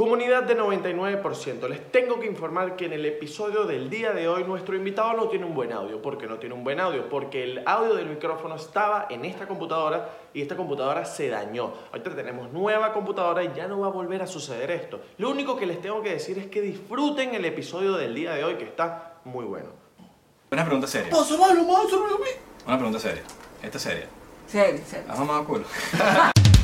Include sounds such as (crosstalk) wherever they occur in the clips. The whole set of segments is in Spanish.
Comunidad de 99%, les tengo que informar que en el episodio del día de hoy nuestro invitado no tiene un buen audio. ¿Por qué no tiene un buen audio? Porque el audio del micrófono estaba en esta computadora y esta computadora se dañó. Ahorita tenemos nueva computadora y ya no va a volver a suceder esto. Lo único que les tengo que decir es que disfruten el episodio del día de hoy que está muy bueno. Una pregunta seria. Pasa, malo, malo, Una pregunta seria. Esta es seria. Serio, serio. ¿Has mamado culo? (laughs)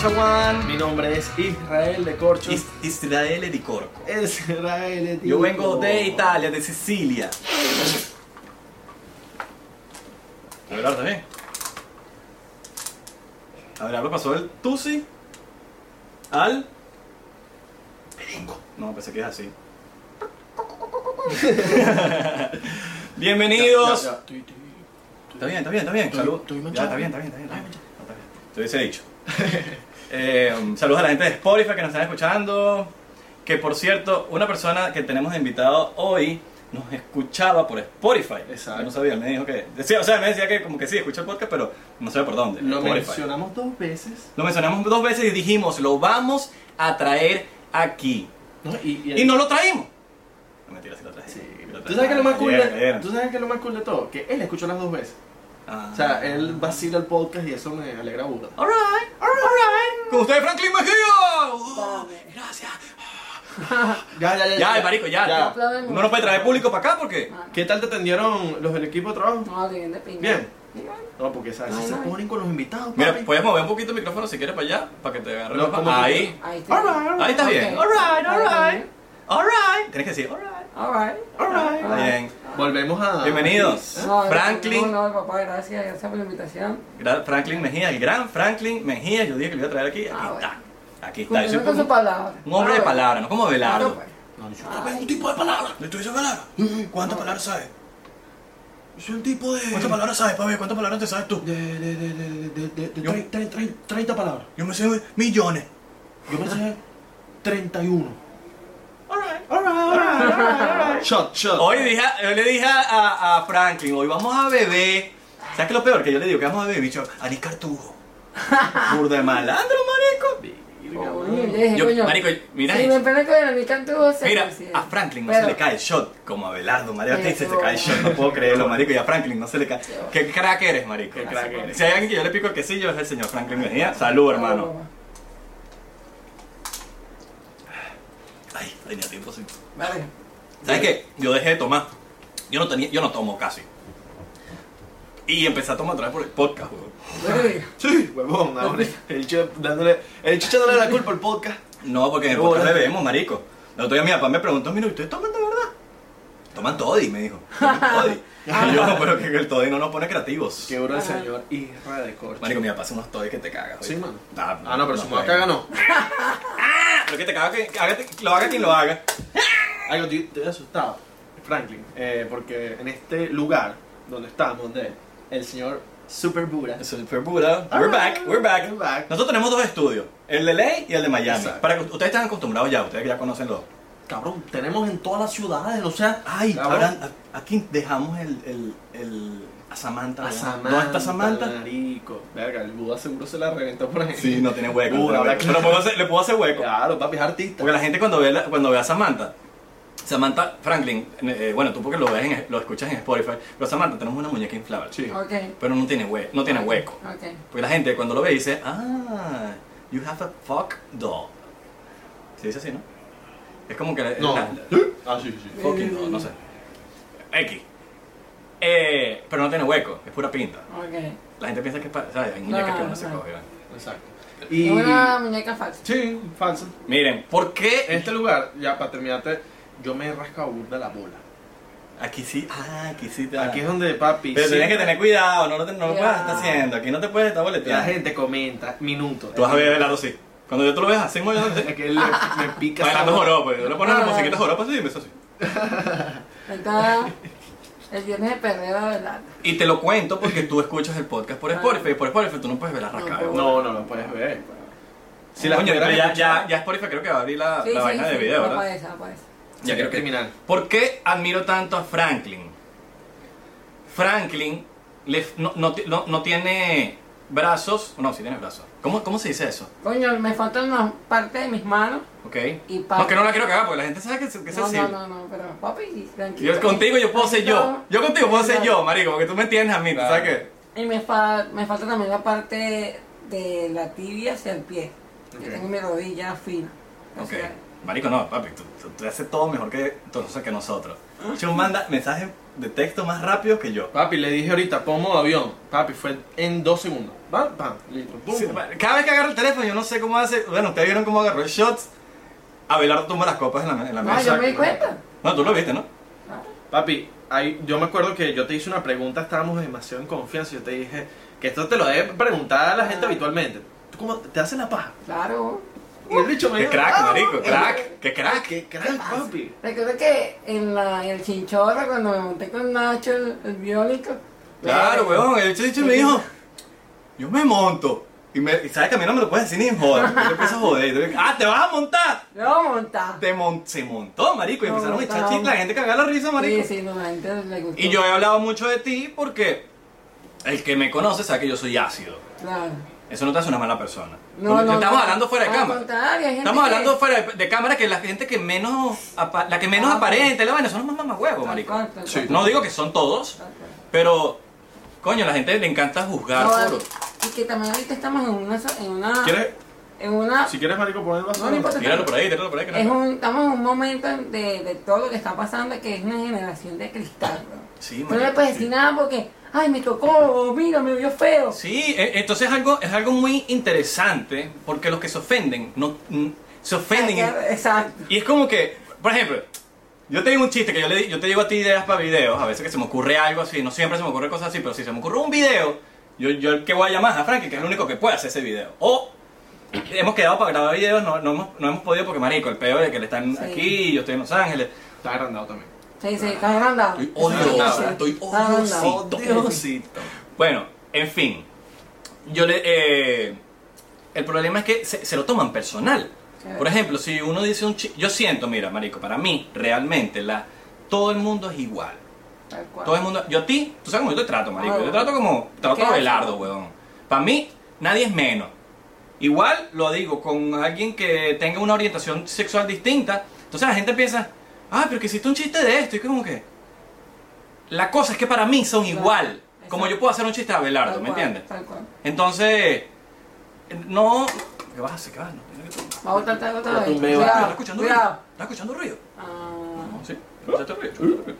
Chaguán. Mi nombre es Israel de Corcho. Is- Israele di Corco. Israel, Yo vengo de Italia, de Sicilia. Abelardo, bien. Abelardo pasó el Tusi al. Peringo. No, pensé que es así. (laughs) Bienvenidos. Ya, ya, ya. Está bien, está bien, está bien. Salud. ya, está bien, está bien, está bien. Te hubiese dicho. (laughs) Eh, saludos a la gente de Spotify que nos están escuchando. Que por cierto, una persona que tenemos de invitado hoy nos escuchaba por Spotify. Exacto. Yo no sabía, me dijo que. Decía, o sea, me decía que como que sí, escucha el podcast, pero no sabía por dónde. Lo Spotify. mencionamos dos veces. Lo mencionamos dos veces y dijimos, lo vamos a traer aquí. ¿no? Y, Y no lo traímos. No mentira, sí lo traje. Sí. ¿Tú sabes, qué es lo más cool de. ¿Tú sabes qué es lo más cool de todo? Que él escuchó las dos veces. Ah. O sea, él vacila el podcast y eso me alegra burda. Alright, alright. Con ustedes, Franklin Mejía. Uh, gracias. (laughs) Ya, ya, Ya, el marico, ya. Ya. Uno no puede traer público para acá porque. Ah, ¿Qué tal te atendieron los del equipo de trabajo? No, bien de pinga. Bien. Bien. No, porque sabes, Ay, si se ay. ponen con los invitados, Mira, papi. puedes mover un poquito el micrófono si quieres para allá, para que te agarre. No, Ahí. Ahí está. Alright, alright. Ahí estás bien. Ok. Alright, alright. Alright. Alright. Tienes que decir, alright. Alright. Alright. Bien. Volvemos a... Bienvenidos. No, Franklin. No, no, papá, gracias, gracias por la invitación. Gra- Franklin Mejía, el gran Franklin Mejía. Yo dije que lo iba a traer aquí. Aquí Ah, está. Aquí está. Yo con un, su palabra. un hombre de Ah, bueno. palabra, no como. No, yo Ah, soy un tipo de palabras. ¿Le dices palabras? ¿Cuántas palabras sabes? Soy un tipo de... ¿Cuántas palabras sabes, papi? ¿Cuántas palabras te sabes tú? De, de, de, de, de, de, de, de Yo- tre- tre- tre- 30 palabras. Yo me sé millones. Yo me sé 31. Shot, shot. Hoy, dije, yo le dije a, a Franklin, hoy vamos a beber. ¿Sabes qué es lo peor? Que yo le digo que vamos a beber, bicho, Ari Cartujo. (laughs) Burda de malandro, marico. Yo marico, mira me pone con el amicanto, se Mira, consigue. a Franklin no Pero- se le cae el shot como a Belardo, marico. A ti se te cae el shot, no puedo creerlo, marico. Y a Franklin no se le cae. ¿Qué crack eres, marico? Qué crack eres. Si hay alguien que yo le pico el quesillo es el señor Franklin Mejía. Salud, hermano. Ay, tenía tiempo sin. Vale. ¿Sabes qué? Yo dejé de tomar. Yo no tenía, yo no tomo casi. Y empecé a tomar otra vez por el podcast, weón. (laughs) Sí, huevón, ahora el chico dándole, el chico dándole la culpa al podcast. No, porque en el podcast bebemos, marico. El otro día mi papá me preguntó, mira, ¿ustedes toman de verdad? Toman toddy, me dijo. Toman toddy. (laughs) Y yo, pero que el toddy no nos pone creativos. Que duro el señor Israel de Corcho. Marico, mi papá hace unos toddy que te cagas. Sí, mano. Ah, Ah, no, pero si me va a puede. cagar, no. (laughs) Pero que te caga, que, lo haga quien lo haga. Algo, estoy, estoy asustado, Franklin, eh, porque en este lugar donde estamos, donde el señor Super Buda. Super. We're back, we're back. We're back. Nosotros tenemos dos estudios, el de Ley y el de Miami. Exacto. Para que ustedes están acostumbrados ya, ustedes que ya conocen los. Cabrón, tenemos en todas las ciudades, o sea. Ay, cabrón. ahora aquí dejamos el, el, el a Samantha. A. ¿Dónde está Samantha? Marico. Verga, el Buda seguro se la reventó por ahí. Sí, no tiene hueco. Uh, no tiene ahora hueco. claro. Pero puedo hacer- le puedo hacer hueco. Claro, papi, es artista. Porque la gente cuando ve, la- cuando ve a Samantha, Samantha Franklin, eh, bueno, tú porque lo ves en, lo escuchas en Spotify, pero Samantha tenemos una muñeca inflable. Sí. Ok. Pero no tiene hueco, no tiene hueco. Ok. Porque la gente cuando lo ve dice, ah, you have a fuck doll. Se dice así, ¿no? Es como que... No. la- Ah, sí, sí. fucking no sé. X. Eh, pero no tiene hueco, es pura pinta. Ok. La gente piensa que es para... ¿sabes? Hay muñecas No, que uno se no. coge. ¿verdad? Exacto. Es Y. una muñeca falsa. Sí, falso. Miren, ¿por qué En este lugar, ya para terminarte, yo me he rascado burda la bola. Aquí sí, ah, aquí sí te Aquí es donde, papi. Pero tienes que tener cuidado, no lo, te- no lo puedes estar haciendo. Aquí no te puedes estar La boleteando. gente comenta minutos. Tú vas a ver Belardo así. Cuando yo tú lo ves así, muy (laughs) Es que él le- me pica. Bailando joropo. Tú le pones la Ah. musiquita joropo así y me hace así. Está el viernes de perrera de la. Y te lo cuento porque tú escuchas el podcast por Spotify y por Spotify tú no puedes ver la rascada. No, No, no lo puedes ver. Si la Coño, pero ya, ya, ya Spotify creo que va a abrir la, Sí, la sí, vaina de sí, video, no ¿verdad? aparece, no aparece. Ya creo que- criminal. ¿Por qué admiro tanto a Franklin? Franklin le- no, no ti- no- no tiene brazos. No, sí tiene brazos. ¿Cómo, cómo se dice eso? Coño, me faltan una parte de mis manos. ¿Ok? Y no, que no la quiero cagar porque la gente sabe que, que es No, así. no, no, no, pero papi, tranquilo. Yo contigo yo puedo ser yo. Yo contigo puedo ser yo, marico, porque tú me entiendes a mí, ¿tú Claro. ¿sabes qué? Y me, fa- me falta también la parte de la tibia hacia el pie. Ok. Yo tengo mi rodilla fina. Ok. sea, Marico, no, papi, tú, tú- tú haces todo mejor que, entonces, que nosotros. Chum manda mensajes de texto más rápido que yo. Papi, le dije ahorita, pon modo avión. Papi, fue en dos segundos. Pam, pam, listo. Pum, Sí, pum. cada vez que agarro el teléfono, yo no sé cómo hace. Bueno, ustedes vieron cómo agarró el shots. Abelardo tumba las copas en la, en la mesa. yo me di cuenta. No, tú lo viste, ¿no? Papi, ahí, yo me acuerdo que yo te hice una pregunta, estábamos demasiado en confianza. y Yo te dije que esto te lo debe preguntar a la gente Ah. habitualmente. ¿Tú cómo te haces la paja? Claro. Y el bicho me Qué dijo, crack, "Ah, marico, eh, crack, qué crack. Qué crack, papi. Recuerdo que en, la, en el chinchorro, cuando me monté con Nacho, el, el biónico. Claro, eh, weón, el chicho me dijo, yo me monto. Y, me, y sabes que a mí no me lo puedes decir ni en joda. Yo empiezo a joder. Y ah, te vas a montar. Yo voy a montar. Te mon- se montó, marico. Y empezaron a echar chistes, la gente cagaba la risa, marico. Sí, sí, no, la gente le gustó. Y yo he hablado mucho de ti porque el que me conoce sabe que yo soy ácido. Claro. Eso no te hace una mala persona. No, estamos no. hablando fuera de cámara. Estamos que- hablando fuera de, de cámara que la gente que menos apa- la que menos Ah, aparente, la vaina, son los más mamahuevos, Tal marico. Sí. No digo que son todos, pero coño, a la gente le encanta juzgar No, por y que también ahorita estamos en una, en una, ¿Quieres, en una, si quieres, marico, poner el vaso. No, no importa. Tíralo por ahí, tíralo por ahí. que no- es un, estamos en un momento de, de todo lo que está pasando que es una generación de cristal, bro. Sí, No le puedes decir nada porque, ay, me tocó, mira, me vio feo. Sí, e- entonces es algo, es algo muy interesante porque los que se ofenden, no, se ofenden. y- Exacto. Y es como que, por ejemplo, yo te digo un chiste que yo, le, yo te digo a ti ideas para videos, a veces que se me ocurre algo así, no siempre se me ocurre cosas así, pero si se me ocurre un video, yo, yo el que voy a llamar a Frankie, que es el único que puede hacer ese video. O hemos quedado para grabar videos, no, no, hemos, no hemos podido porque, marico, el peor es que le están Sí. aquí, yo estoy en Los Ángeles. Está agrandado también. Sí, sí, está agrandado. Estoy odioso, estoy odiosito, odiosito. Bueno, en fin, yo le... eh, el problema es que se, se lo toman personal. Por ejemplo, si uno dice un chiste... Yo siento, mira, marico, para mí, realmente, la, todo el mundo es igual. Tal cual. Todo el mundo... Yo a ti, tú sabes cómo yo te trato, marico. Yo te trato como... Trato ¿Qué a? Belardo, weón. Para mí, nadie es menos. Igual, lo digo, con alguien que tenga una orientación sexual distinta. Entonces la gente piensa, ah, pero que hiciste un chiste de esto. Y como que... La cosa es que para mí son Claro, igual. Como exacto. yo puedo hacer un chiste de Abelardo, Tal ¿me cual, entiendes? Tal cual. Entonces, no... ¿Qué vas a hacer? ¿Qué vas a hacer? No, tiene que- Va a botar algo otra Lo vez. tumbeo. ¿Estás Cuidado, escuchando ruido? cuidado. ¿Estás escuchando ruido? Ah, No, sí. ¿Escuchaste ruido? ¿Escuchaste ruido?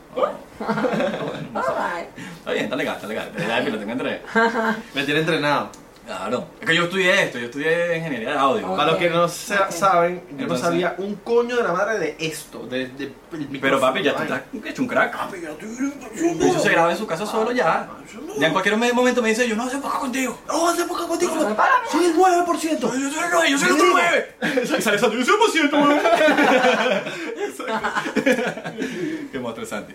Ah, (laughs) bueno, no sé. alright. Está bien, está legal, está legal. Ya que lo tengo entre. (laughs) Me tiene entrenado. Claro. Es que yo estudié esto, yo estudié ingeniería de audio. Ok. Para los que no sa- ok. saben, yo no Entonces- sabía un coño de la madre de esto. De, de, Pero papi, ya tú estás hecho un crack. Papi, ya estoy- Eso se graba en su casa solo ya. Ya en cualquier momento me dice, yo no hace poco contigo. No, hace poca contigo. Prepárame. Soy el 9%. Yo soy el 9, yo soy el otro 9. Y sale Santi, yo soy el paciente, weón. (laughs) Qué monstruo Santi.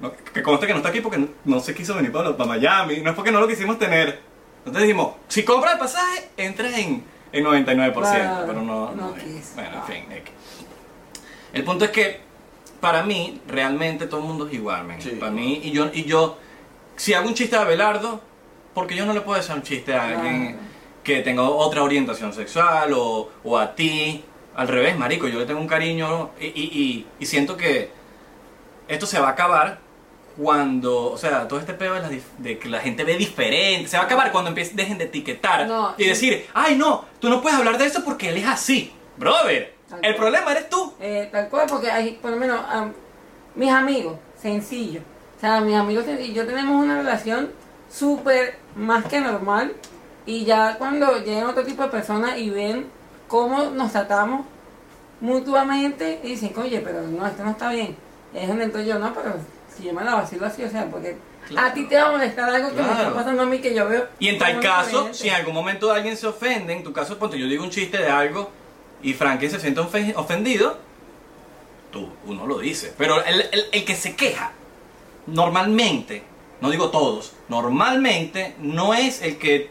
No, que conste que no está aquí porque no, no se quiso venir para, para Miami. No es porque no lo quisimos tener. Entonces dijimos, si compras el pasaje, entras en, en 99%. Claro, pero no. no no quiso. bueno, en fin. X. El punto es que, para mí, realmente todo el mundo es igual, men. Sí. Para mí, y yo, y yo, si hago un chiste a Belardo, porque yo no le puedo hacer un chiste a alguien Claro. que tenga otra orientación sexual o, o a ti. Al revés, marico, yo le tengo un cariño y, y, y- y siento que esto se va a acabar cuando, o sea, todo este pedo de, la de que la gente ve diferente, se va a acabar cuando empiecen, dejen de etiquetar No, y decir, ay no, tú no puedes hablar de eso porque él es así. Brother, Tal el cual. problema eres tú. Eh, tal cual, porque hay, por lo menos, am, mis amigos, sencillo. O sea, mis amigos y yo tenemos una relación súper más que normal. Y ya cuando llegan otro tipo de personas y ven cómo nos tratamos mutuamente, y dicen, oye, pero no, esto no está bien. Es donde entro yo, no, pero si yo me la vacilo así, o sea, porque Claro. a ti te va a molestar algo que me está pasando a mí que yo veo. Y en tal caso, diferente. si en algún momento alguien se ofende, en tu caso, ponte, yo digo un chiste de algo y Franklin se siente ofe- ofendido, tú, uno lo dice. Pero el, el- el que se queja, normalmente, no digo todos, normalmente no es el que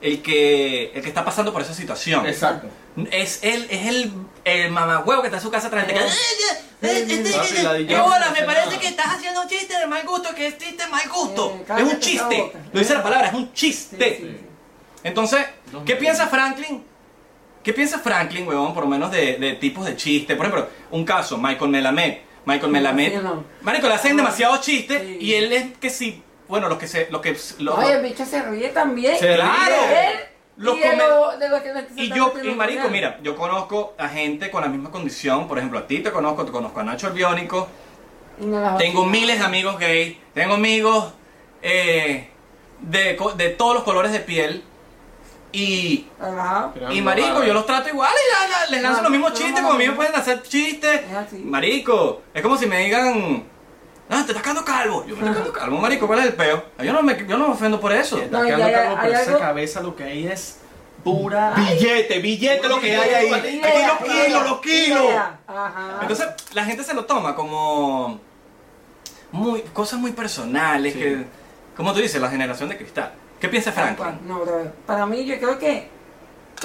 el que, el que está pasando por esa situación. Exacto. Es él, es el, el mamagüevo que está en su casa atrás de. Papi, la de ¿Qué James bola? no Me parece que estás haciendo un chiste de mal gusto, que es chiste de mal gusto. Eh, es un chiste. Lo dice la palabra, es un chiste. sí, sí. Entonces, ¿qué piensa Franklin? ¿Qué piensa Franklin, huevón, por lo menos de, de tipos de chistes? Por ejemplo, un caso, Michael Melamed. Michael Melamed. sí, no. Marico, le hacen No. demasiados chistes Sí. y él es que sí. Bueno, los que se. Los que, los, Oye, el bicho se ríe también. Claro. Los y de come- lo, de lo que se Y está yo, y marico, mañana. mira, yo conozco a gente con la misma condición, por ejemplo, a ti te conozco, te conozco a Nacho el Biónico, no tengo miles de amigos gay, tengo amigos eh, de, co- de todos los colores de piel, y, y marico, yo los trato igual y ya, ya, les lanzo No, los mismos no, chistes, no, como a mí me pueden hacer chistes, marico, es como si me digan... Ah, te estás quedando calvo. Yo me estoy quedando calvo, marico, ¿cuál es el peo? Yo no me, yo no me ofendo por eso. Está No, y quedando hay- calvo, pero esa algo- cabeza lo que hay es pura... Billete, billete lo que hay ahí. Aquí los kilos, los kilos. Entonces la gente se lo toma como muy cosas muy personales Sí. que como tú dices la generación de cristal. ¿Qué piensa Franklin? No, bro. Para mí, yo creo que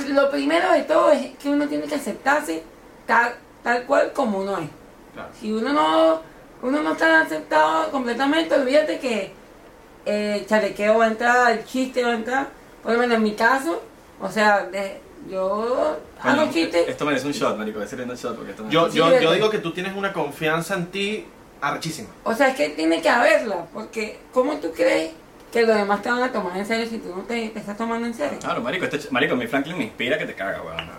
lo primero de todo es que uno tiene que aceptarse tal, tal cual como uno es. Claro. Si uno no, uno no está aceptado completamente, olvídate que el chalequeo va a entrar, el chiste va a entrar. Por lo menos en mi caso, o sea, de- yo hago Bueno, chistes. esto merece un shot, marico, voy a hacerle un shot porque esto no- Yo, Sí, yo, yo digo que tú tienes una confianza en ti arrechísima. O sea, es que tiene que haberla, porque ¿cómo tú crees que los demás te van a tomar en serio si tú no te, te estás tomando en serio? Claro, marico, este ch- marico, mi Franklin me inspira que te caga, weón.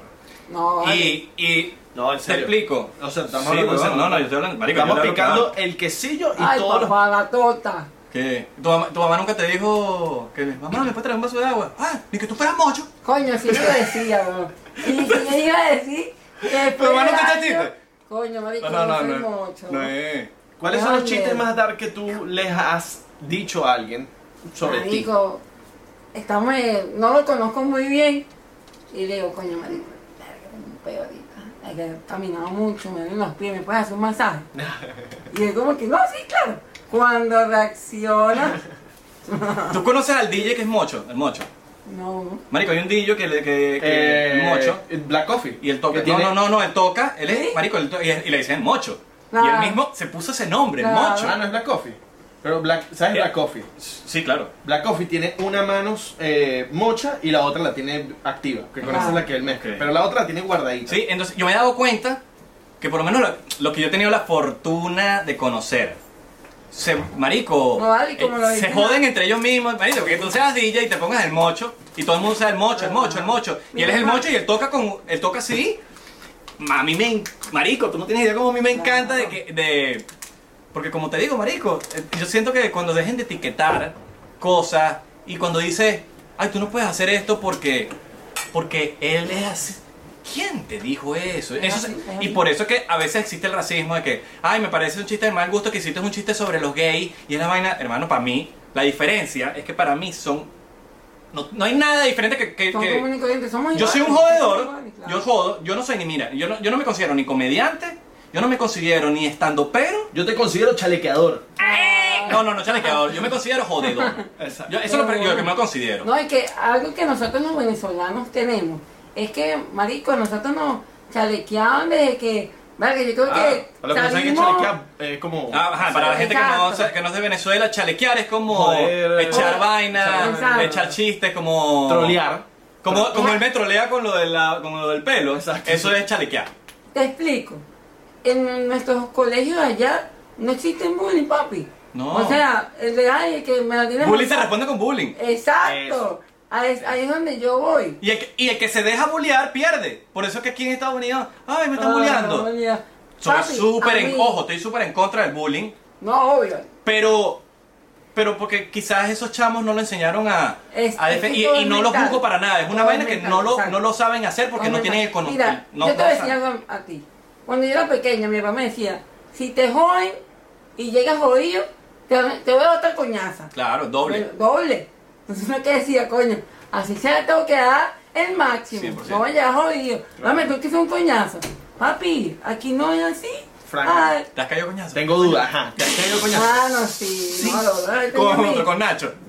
No, vale. Y, y No, en te serio. explico. O sea, estamos Sí, hablando no, no, yo estoy hablando, marico, Estamos yo picando el quesillo y Ay, todos los... la tota. Que tu mamá, tu mamá nunca te dijo que mamá me puedes traer un vaso de agua. Ah, ni que tú fueras mocho. Coño, sí lo decía, bro. Y si le iba a decir que mano, del ¿qué te chiste? Coño, marico, No, no, no, no, soy no. mucho. No es. ¿Cuáles son los chistes más dar que tú les has dicho a alguien sobre ti? Marico, estamos en- no lo conozco muy bien. Y le digo, coño, marico, un pedo ahorita. Hay que haber caminado mucho, me duelen los pies, ¿me puedes hacer un masaje? (laughs) Y él como que, no, sí, claro. Cuando reacciona, (laughs) ¿Tú conoces al DJ que es mocho? El mocho. no. Marico, hay un DJ que, le- que, que Eh, es mocho. Black Coffee. Y él toca. No, no, no, no, él toca. Él es, ¿Sí? marico, él to- y, y le dicen mocho. Y Claro. él mismo se puso ese nombre, Claro. mocho. Ah, no es Black Coffee. Pero Black, ¿sabes Eh. Black Coffee? Sí, claro. Black Coffee tiene una mano eh, mocha y la otra la tiene activa, que con Ah. esa es la que él mezcla. Pero la otra la tiene guardadita. Sí, entonces yo me he dado cuenta que por lo menos lo, lo que yo he tenido la fortuna de conocer. Se, marico, No, vale, como eh, lo se joden entre ellos mismos, marico, que tú seas DJ y te pongas el mocho y todo el mundo sea el mocho, el mocho, el mocho. Y él es el mocho y él toca con él toca así. A mí me marico, tú no tienes idea cómo a mí me encanta de que de porque como te digo, marico, eh, yo siento que cuando dejen de etiquetar cosas y cuando dices, "Ay, tú no puedes hacer esto porque porque él es así." ¿Quién te dijo eso? Es Eso es y por eso es que a veces existe el racismo de que, ay, me parece un chiste de mal gusto que hiciste un chiste sobre los gays y es la vaina, hermano, para mí, la diferencia es que para mí son, no, no hay nada diferente que... que- que- somos yo soy un jodedor, yo jodo, yo no soy ni, mira, yo no, yo no me considero ni comediante, yo no me considero ni estando pero, Yo te considero chalequeador. no, no, no, chalequeador, yo me considero jodedor. (laughs) Exacto. Yo- eso es lo que yo que me considero. No, es que algo que nosotros los venezolanos tenemos es que, marico, nosotros nos chalequeaban desde que, verga, yo creo Ah, que para los que no saben que salimos- chalequear es como... Ah, ajá, para la gente que no, Exacto. que no es de Venezuela, chalequear es como Joder, echar eh, vaina, Exacto. echar chistes, como... trolear. Como, como él me trolea con lo, de la, con lo del pelo, Exacto. eso es chalequear. Te explico. En nuestros colegios allá no existen bullying, papi. No. O sea, el de ay, que me la tiene Bullying se responde con bullying. Exacto. Ahí, es- ahí es donde yo voy. Y el, que, y el que se deja bullear pierde. Por eso es que aquí en Estados Unidos, ay, me están Ah, bulleando. no. Soy súper en, ojo, estoy súper en contra del bullying. No, obvio. Pero, pero porque quizás esos chamos no lo enseñaron a, Es- a es defe- que y, es no lo mental. juzgo para nada. Es una vaina es que mental, no lo, exacto. no lo saben hacer porque no tienen el Mira, conocimiento. No, yo te no voy a decir saben. algo a ti. Cuando yo era pequeña, mi papá me decía, si te joden y llegas jodido, te, te voy a coñaza. Claro, doble. Bueno, doble. Entonces uno que decía, coño, así sea, tengo que dar el máximo. 100%. No vayas jodido. Dame, tú que es un coñazo. Papi, aquí no es así. Frank. Ay, ¿Te has caído coñazo? Tengo dudas, ajá. ¿Te has caído coñazo? mano, sí. No, lo Con mi- Nacho. (laughs)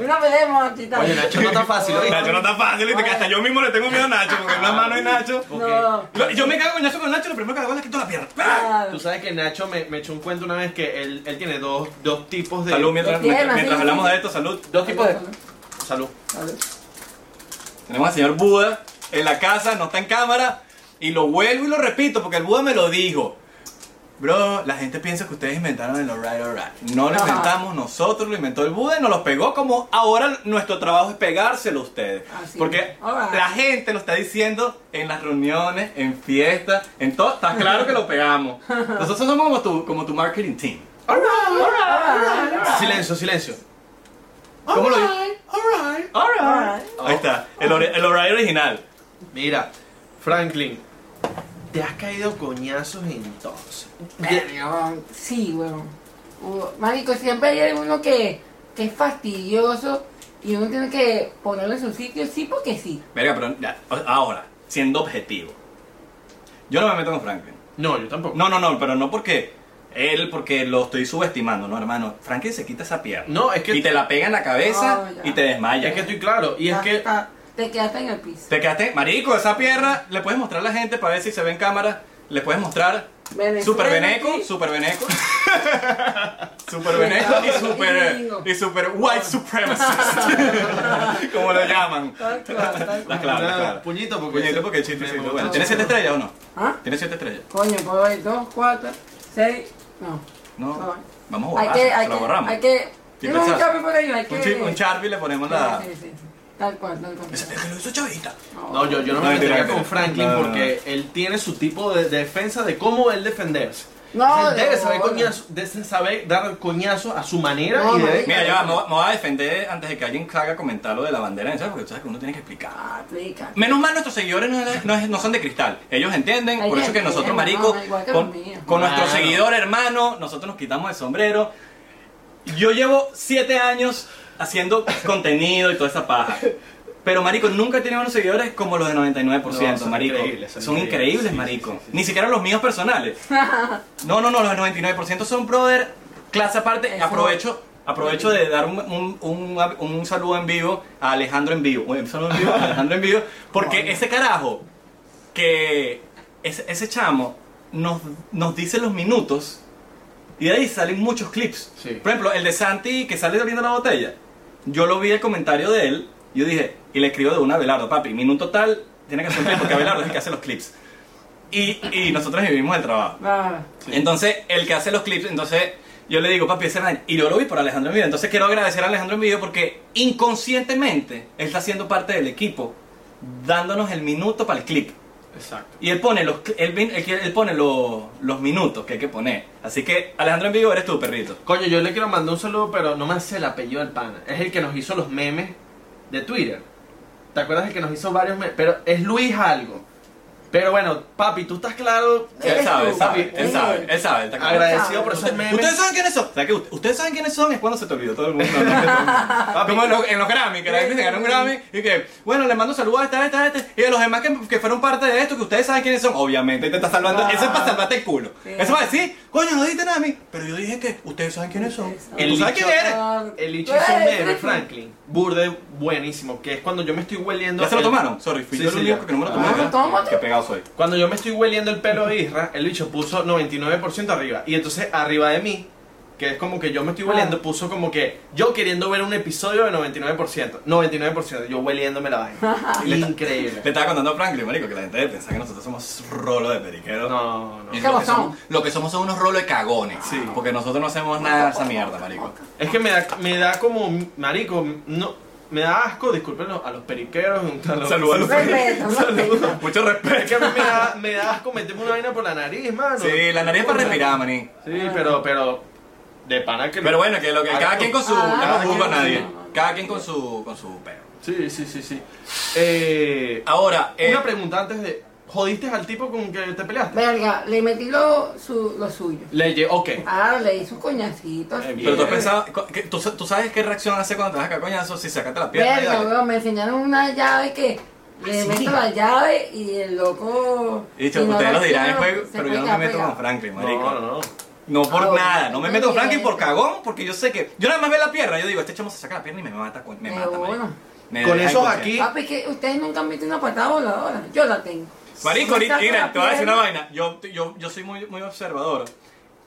Una pelea chita. Oye, Nacho no está fácil, ¿oíste? Nacho no está fácil, ¿viste? Que hasta yo mismo le tengo miedo a Nacho, porque en una mano hay Nacho. No. Lo- Yo me cago con Nacho con Nacho, lo primero que hago es le quito la pierna. Ah, Tú sabes que Nacho me, me echó un cuento una vez que él, él tiene dos, dos tipos de... Salud, mientras, sí, sí, hablamos sí. de esto, salud. Dos tipos de... Salud. Tenemos al señor Buda en la casa, no está en cámara, y lo vuelvo y lo repito, porque el Buda me lo dijo. Bro, la gente piensa que ustedes inventaron el alright, alright. No lo Ajá. inventamos nosotros, lo inventó el Buda y nos lo pegó como ahora nuestro trabajo es pegárselo a ustedes. Así Porque. Alright. la gente lo está diciendo en las reuniones, en fiestas, en todo. Está claro que lo pegamos. (laughs) Nosotros somos como tu, como tu marketing team. Silencio, silencio. ¿Cómo lo digo? Alright. Alright. Ahí está, el, ori- el alright original. Mira, Franklin, te has caído coñazos entonces. Verga, Sí, weón. Uh, Marico, siempre hay uno que, que es fastidioso y uno tiene que ponerlo en su sitio, sí, porque sí. Verga, pero ya, ahora, siendo objetivo. Yo no me meto con Franklin. No, yo tampoco. No, no, no, pero no porque él, porque lo estoy subestimando, no, hermano. Franklin se quita esa pierna. No, es que- Y te la pega en la cabeza ya. y te desmaya. Es que estoy claro. Y es que... te quedaste en el piso. Te quedaste, marico, esa pierna, le puedes mostrar a la gente para ver si se ve en cámara. Le puedes mostrar Venezuela, super veneco, sí. super veneco. (laughs) super veneco y super, y super white supremacist. (laughs) Como lo llaman. Tal cual, tal Está cual. claro, está Una- claro. Puñito porque... Puñito porque chistecito. Me- Bueno, ¿tienes siete estrellas o no? ¿Ah? ¿Tienes siete estrellas? Coño, puedo ver dos, cuatro, seis. No. No. No. Vamos a Hay borrar, que, hay lo que, borramos. hay que. ¿Qué Tiene un chapi por ahí, hay que. Un, un Sharpie le ponemos la... Sí, sí, sí. Tal cual, tal cual. Ese lo hizo chavita. No, yo, yo no No, me metería con Franklin No, no, porque él tiene su tipo de defensa de cómo él defenderse. No, Él debe de saber, coñazo, debe saber dar coñazo a su manera No, y debe... marica. Mira, ya, va, me voy- a defender antes de que alguien haga comentar lo de la bandera, ¿sabes? Porque tú sabes que uno tiene que explicar. Explica. Menos mal nuestros seguidores no, no es- no son de cristal. Ellos entienden, por eso que nosotros, marico, que con, con nuestro seguidor hermano, nosotros nos quitamos el sombrero. Yo llevo siete años haciendo contenido y toda esa paja. Pero, marico, nunca he tenido unos seguidores como los de 99%, No, son marico. increíbles, son son increíbles, increíbles, sí, marico. sí, sí, sí. Ni siquiera los míos personales. No, no, no, los del 99% son brother, clase aparte. Eso. Aprovecho, aprovecho de dar un, un, un- un saludo en vivo a Alejandro en vivo. Un saludo en vivo a Alejandro en vivo. Porque ese carajo, que ese, ese chamo nos, nos dice los minutos y de ahí salen muchos clips. Sí. Por ejemplo, el de Santi que sale abriendo la botella. Yo lo vi el comentario de él. Yo dije, y le escribo de una a Abelardo, papi, minuto tal, tiene que ser un clip porque Abelardo es el que hace los clips. Y, y nosotros vivimos el trabajo. Ah, Entonces, el que hace los clips, entonces yo le digo, papi, ese man, y yo lo vi por Alejandro en Video. Entonces quiero agradecer a Alejandro en Video porque inconscientemente él está siendo parte del equipo, dándonos el minuto para el clip. Exacto. Y él pone los, él, él pone los, los minutos que hay que poner. Así que, Alejandro en Vivo, eres tu perrito. Coño, yo le quiero mandar un saludo, pero no me hace el apellido del pana. Es el que nos hizo los memes de Twitter. ¿Te acuerdas el que nos hizo varios memes? Pero es Luis algo. Pero bueno, papi, tú estás claro. Él sabe, él tú, sabe, papi. él sabe, él sabe. él está claro. Agradecido por esos memes. ¿Ustedes saben quiénes son? O sea, que ustedes saben quiénes son es cuando se te olvidó todo el mundo. (laughs) Como en los, en los Grammy, que la gente se ganó un Grammy y que, bueno, le mando saludos a esta, a esta, a esta. Y a los demás que, que fueron parte de esto, que ustedes saben quiénes son, obviamente te está salvando. Ah. Eso es para salvarte el culo. Sí. Eso va a decir, coño, no dijiste nada a mí. Pero yo dije que ustedes saben quiénes son. El ¿Tú sabes licho- quién eres? Ah, El Ichi hizo un meme. Franklin. Burde buenísimo. Que es cuando yo me estoy hueliendo. ¿Ya se lo tomaron? Sorry, fui Sí, yo sí, el único que no me lo tomé. Cuando yo me estoy hueliendo el pelo de Isra, el bicho puso 99% arriba. Y entonces arriba de mí, que es como que yo me estoy hueliendo, Ah. puso como que yo queriendo ver un episodio de 99%. 99%, yo hueliéndome la vaina. (laughs) Increíble. Le estaba contando a Franklin, marico, que la gente piensa que nosotros somos rolo de periquero. No, no. Y lo que somos son unos rolos de cagones. Sí. Porque nosotros no hacemos nada de esa mierda, marico. Es que me da, me da como, marico, no, me da asco, disculpen a los periqueros. (laughs) a los- Saludos a los Respeto, respeto. Mucho Es respeto. que a mí me da, me da asco meterme una vaina por la nariz, mano. Sí, la nariz es para respirar, maní. Sí, pero, pero, de pana que... Pero bueno, que lo que cada quien con su. Ah, no juzgo a nadie. Cada quien con su, con su peo. Sí, sí, sí, sí. Eh, Ahora, eh, una pregunta antes de... ¿Jodiste al tipo con que te peleaste? Verga, le metí lo, su, lo suyo. Le lle- ok. Ah, le hice un coñacito. así. Eh, pero tú has pensado. que- ¿tú, tú sabes qué reacción hace cuando te vas a caer coñazo si sacaste la pierna y Verga, dale? weón, me enseñaron una llave que le ¿Sí? meto la llave y el loco. Y dicho, si no ustedes lo dirán en quiero, juego, se pero yo no me meto con pegado. Franklin, marico. No, no, no. No por Ah, nada, no me meto con. Franklin por cagón, porque yo sé que. Yo nada más veo la pierna, yo digo, este chamo se saca la pierna y me mata, con- me De mata, marico. una. Me Con deja esos inconsciente. aquí- Papi, que ustedes nunca han visto una patada voladora. Yo la tengo. Marico, ahorita, mira, te voy a decir una vaina. Yo, yo, yo soy muy, muy observador.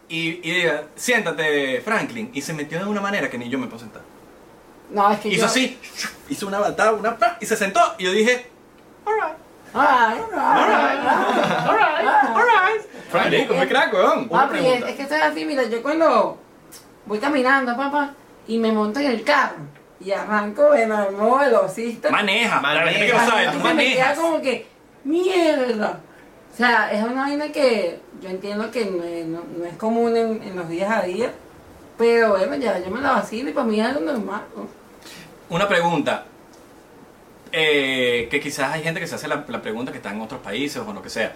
Y, y diga, siéntate, Franklin. Y se metió de una manera que ni yo me puedo sentar. No, es que Hizo yo... así, hizo una batada, una pa, y se sentó. Y yo dije, alright, Ay, ay, ay, ay. Franklin, muy crack, weón. Papi, es, es que estoy así, mira, yo cuando voy caminando, papá, y me monto en el carro y arranco en el modo velocista, Maneja, gente que no Maneja. sabe, así tú se me queda manejas. como que, mierda. O sea, es una vaina que yo entiendo que no es, no- no es común en, en los días a día, pero bueno, ya yo me la vacilo y para mí es algo normal. ¿no? Una pregunta. eh, que quizás hay gente que se hace la, la pregunta que está en otros países o lo que sea.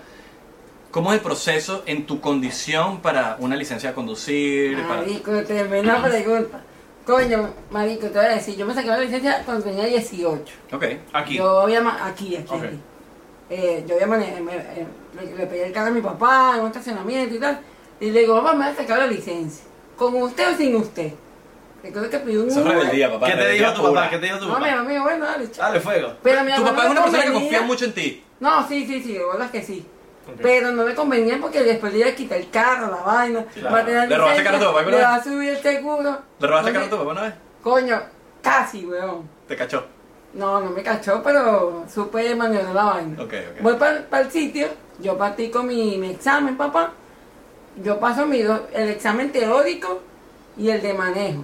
¿Cómo es el proceso en tu condición para una licencia de conducir? para- Marico, tremenda (clears throat) pregunta. Coño, marico, te voy a decir, yo me saqué la licencia cuando tenía 18. Ok. Aquí. Yo había aquí, aquí, aquí. Eh, yo me- eh, le, le pedí el carro a mi papá en un estacionamiento y tal. Y le digo, papá, me voy a sacar la licencia. ¿Con usted o sin usted? Recuerdo que pidió un Eso es Uber. rebeldía, papá. ¿Qué te dijo tu papá? ¿Qué te dijo tu No, mi papá? amigo, bueno, dale, chao. Dale fuego. Pero mi Tu papá no es una persona que confía mucho en ti. No, sí, sí, sí, de verdad que sí. Pero no me convenía porque después le iba a quitar el carro, la vaina. Claro. va a tener ¿Le robaste licencia, carro a tu papá alguna Le va a subir el seguro. ¿Le robaste el carro a tu papá una vez? Coño, casi, weón. Te cachó. No, no me cachó, pero supe maniobrar la vaina. Ok, ok. Voy para el sitio, yo practico mi, mi examen, papá. Yo paso mi do- el examen teórico y el de manejo.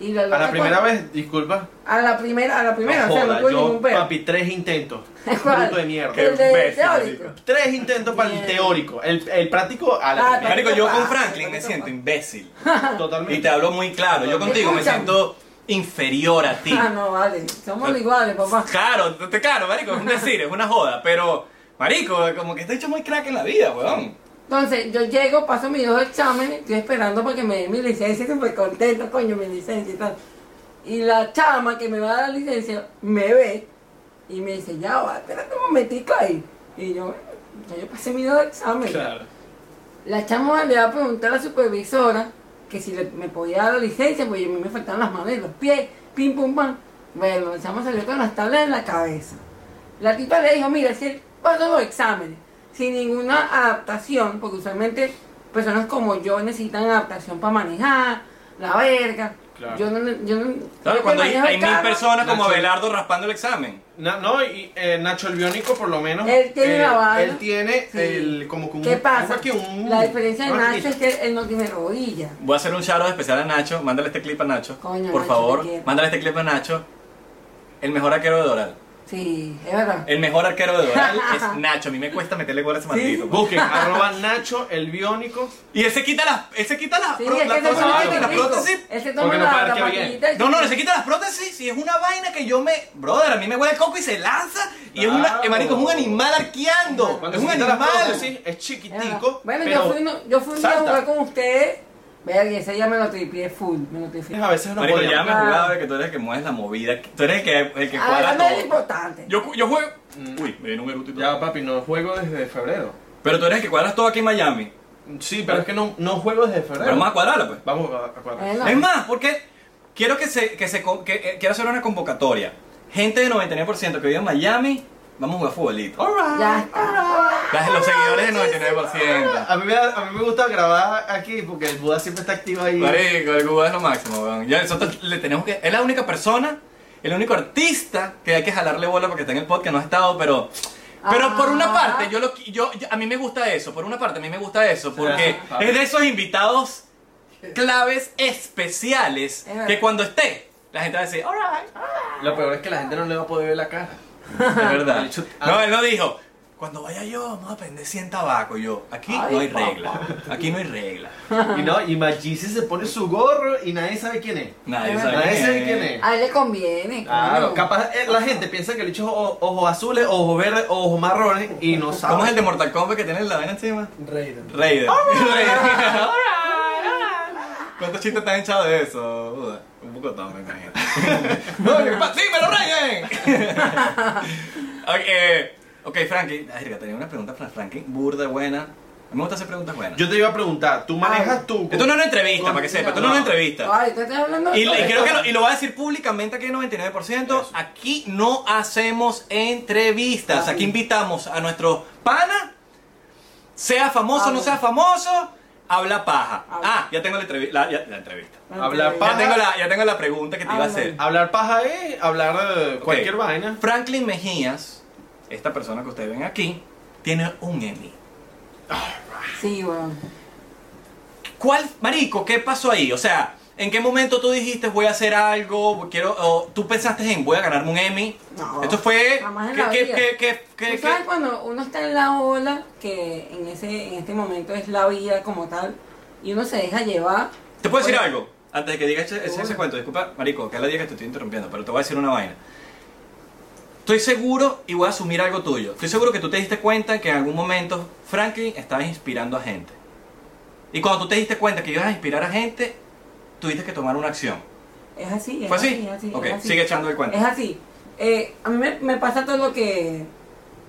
Y la A la primera cuando- vez, disculpa. A la primera, a la primera, no o sea, no joda, tuve yo, ningún pedo. papi, tres intentos. (laughs) Bruto de mierda. Qué El de teórico. Tres intentos para el teórico. El, el práctico a la Ah, primera. Yo con Franklin me siento imbécil. (laughs) Totalmente. Y te hablo muy claro. Yo contigo me Escúchame. siento inferior a ti. Ah, no, vale. Somos iguales, papá. Claro, te- claro, marico, es un decir, es una joda. Pero, marico, como que está hecho muy crack en la vida, weón. Entonces, yo llego, paso mis dos exámenes, estoy esperando porque me den mi licencia, súper contento, coño, mi licencia y tal. Y la chama que me va a dar la licencia me ve y me dice, ya va, espérate un momentico ahí. Y yo, "Bueno, ya yo pasé mis dos exámenes. Claro. La chama le va a preguntar a la supervisora que si le- me podía dar la licencia, porque a mí me faltaban las manos y los pies, pim pum pam. Bueno, la chama salió con las tablas en la cabeza. La tipa le dijo, mira, si él pasó los exámenes sin ninguna adaptación, porque usualmente personas como yo necesitan adaptación para manejar, la verga. Claro. Yo no, yo no, Claro, yo cuando hay, mil personas como Nacho. Abelardo raspando el examen. Na- no, y eh, Nacho el biónico por lo menos. Él tiene eh, la vaina. Él tiene Sí. el como que un. ¿Qué pasa? un- La diferencia de Nacho es que él no tiene rodilla. Voy a hacer un shout especial a Nacho. Mándale este clip a Nacho. Coño, por Nacho, favor, mándale este clip a Nacho. El mejor arquero de Doral. Sí, es verdad. El mejor arquero de Doral (laughs) es Nacho. A mí me cuesta meterle gol a ese Sí. maldito. Busquen, arroba Nacho el biónico. Y él se quita las, él se quita las, Sí, pro- es las que ese cosas, toma marico, el las rico. prótesis. Él se Porque toma no la, la maquinita No, no, se- él se quita las prótesis y es una vaina que yo me. Brother, a mí me huele el coco y se lanza. Y es una. Eh, marico, es un animal arqueando. Cuando es un animal. prótesis, es chiquitico. Bueno, pero yo fui, yo fui un día a jugar con ustedes. Verga, ese día me lo tripié full. Me lo tripié. A veces no Marico, podía. ya me Ah. jugaba de que tú eres el que mueves la movida. Tú eres el que, el que Ah, cuadra eso no es todo. importante. Yo, yo juego. Mm. Uy, me viene un y todo. Ya, papi, no juego desde febrero. Pero tú eres el que cuadras todo aquí en Miami. Sí, pero es que no, no juego desde febrero. Pero vamos a cuadrarla, pues. Vamos a, a cuadrar. Bueno. Es más, porque quiero que se, que se que, eh, quiero hacer una convocatoria. Gente de 99% que vive en Miami, vamos a jugar futbolito. Ya está. Las- Los seguidores de 99%. A mí, me, da- a mí me gusta grabar aquí porque el Buda siempre está activo ahí. Marico, el Cuba es lo máximo, weón. Ya nosotros le tenemos que. Es la única persona, el único artista que hay que jalarle bola porque está en el podcast, no ha estado, pero. Pero por una Ah. parte, yo, lo, yo, yo- a mí me gusta eso, por una parte a mí me gusta eso, porque es de esos invitados claves especiales Es verdad. que cuando esté, la gente va a decir, alright, Lo peor es que la gente no le va a poder ver la cara. Es verdad. No, él no dijo. Cuando vaya yo, vamos a aprender 100 tabaco. Yo, aquí Ay, no hay papá. regla. Aquí no hay regla. Y no, y Magisi se pone su gorro y nadie sabe quién es. Nadie sabe Nadie quién sabe es. quién es. A él le conviene. Claro, capaz eh, la gente piensa que el ojo- ojos azules, ojos verdes, ojos marrones y no sabe. ¿Cómo es el de Mortal Kombat que tiene la vaina encima? Raiden. Raider. Raider. (laughs) ¿Cuántos chistes te han echado de eso? Buda? Un poco todo, me imagino. (laughs) ¡No, ¿qué pasa? ¡Dímelo, Raiden! (laughs) ok, eh, ok, Frankie. Ay, tenía una pregunta para Frankie. Burda, buena. A mí me gusta hacer preguntas buenas. Yo te iba a preguntar, ¿tú manejas Ah. tú? Esto no es una entrevista, Con- para que sepa, esto no. no es una entrevista. Ay, ¿tú estás hablando de Y, todo y creo esto? que lo, y lo voy a decir públicamente aquí 99%. Eso. Aquí no hacemos entrevistas. Ay. Aquí invitamos a nuestro pana, sea famoso o no Habla. sea famoso, habla paja. Habla. Ah, ya tengo la, entrevi- la- ya- la entrevista. Habla Ya paja. tengo, la, ya tengo la pregunta que te iba a hacer. Hablar paja es hablar eh, cualquier vaina. Franklin Mejías, esta persona que ustedes ven aquí, tiene un Emmy. Sí, weón. ¿Cuál, marico, qué pasó ahí? O sea, ¿en qué momento tú dijiste voy a hacer algo, quiero, o tú pensaste en voy a ganarme un Emmy? No, Esto fue, jamás en ¿qué, la qué, vida. qué, qué, qué- ¿Tú sabes cuando uno está en la ola, que en ese en este momento es la vida como tal, y uno se deja llevar? ¿Te puedo decir Oye, algo? Antes de que digas ese, ese- ese Seguro. cuento, disculpa, marico, que es la día que te estoy interrumpiendo, pero te voy a decir una vaina. Estoy seguro, y voy a asumir algo tuyo, estoy seguro que tú te diste cuenta que en algún momento Franklin estaba inspirando a gente. Y cuando tú te diste cuenta que ibas a inspirar a gente, tuviste que tomar una acción. Es así, es ¿Fue así? es así, ok, es así. sigue echando el cuento. Es así. Eh, a mí me, me pasa todo lo que,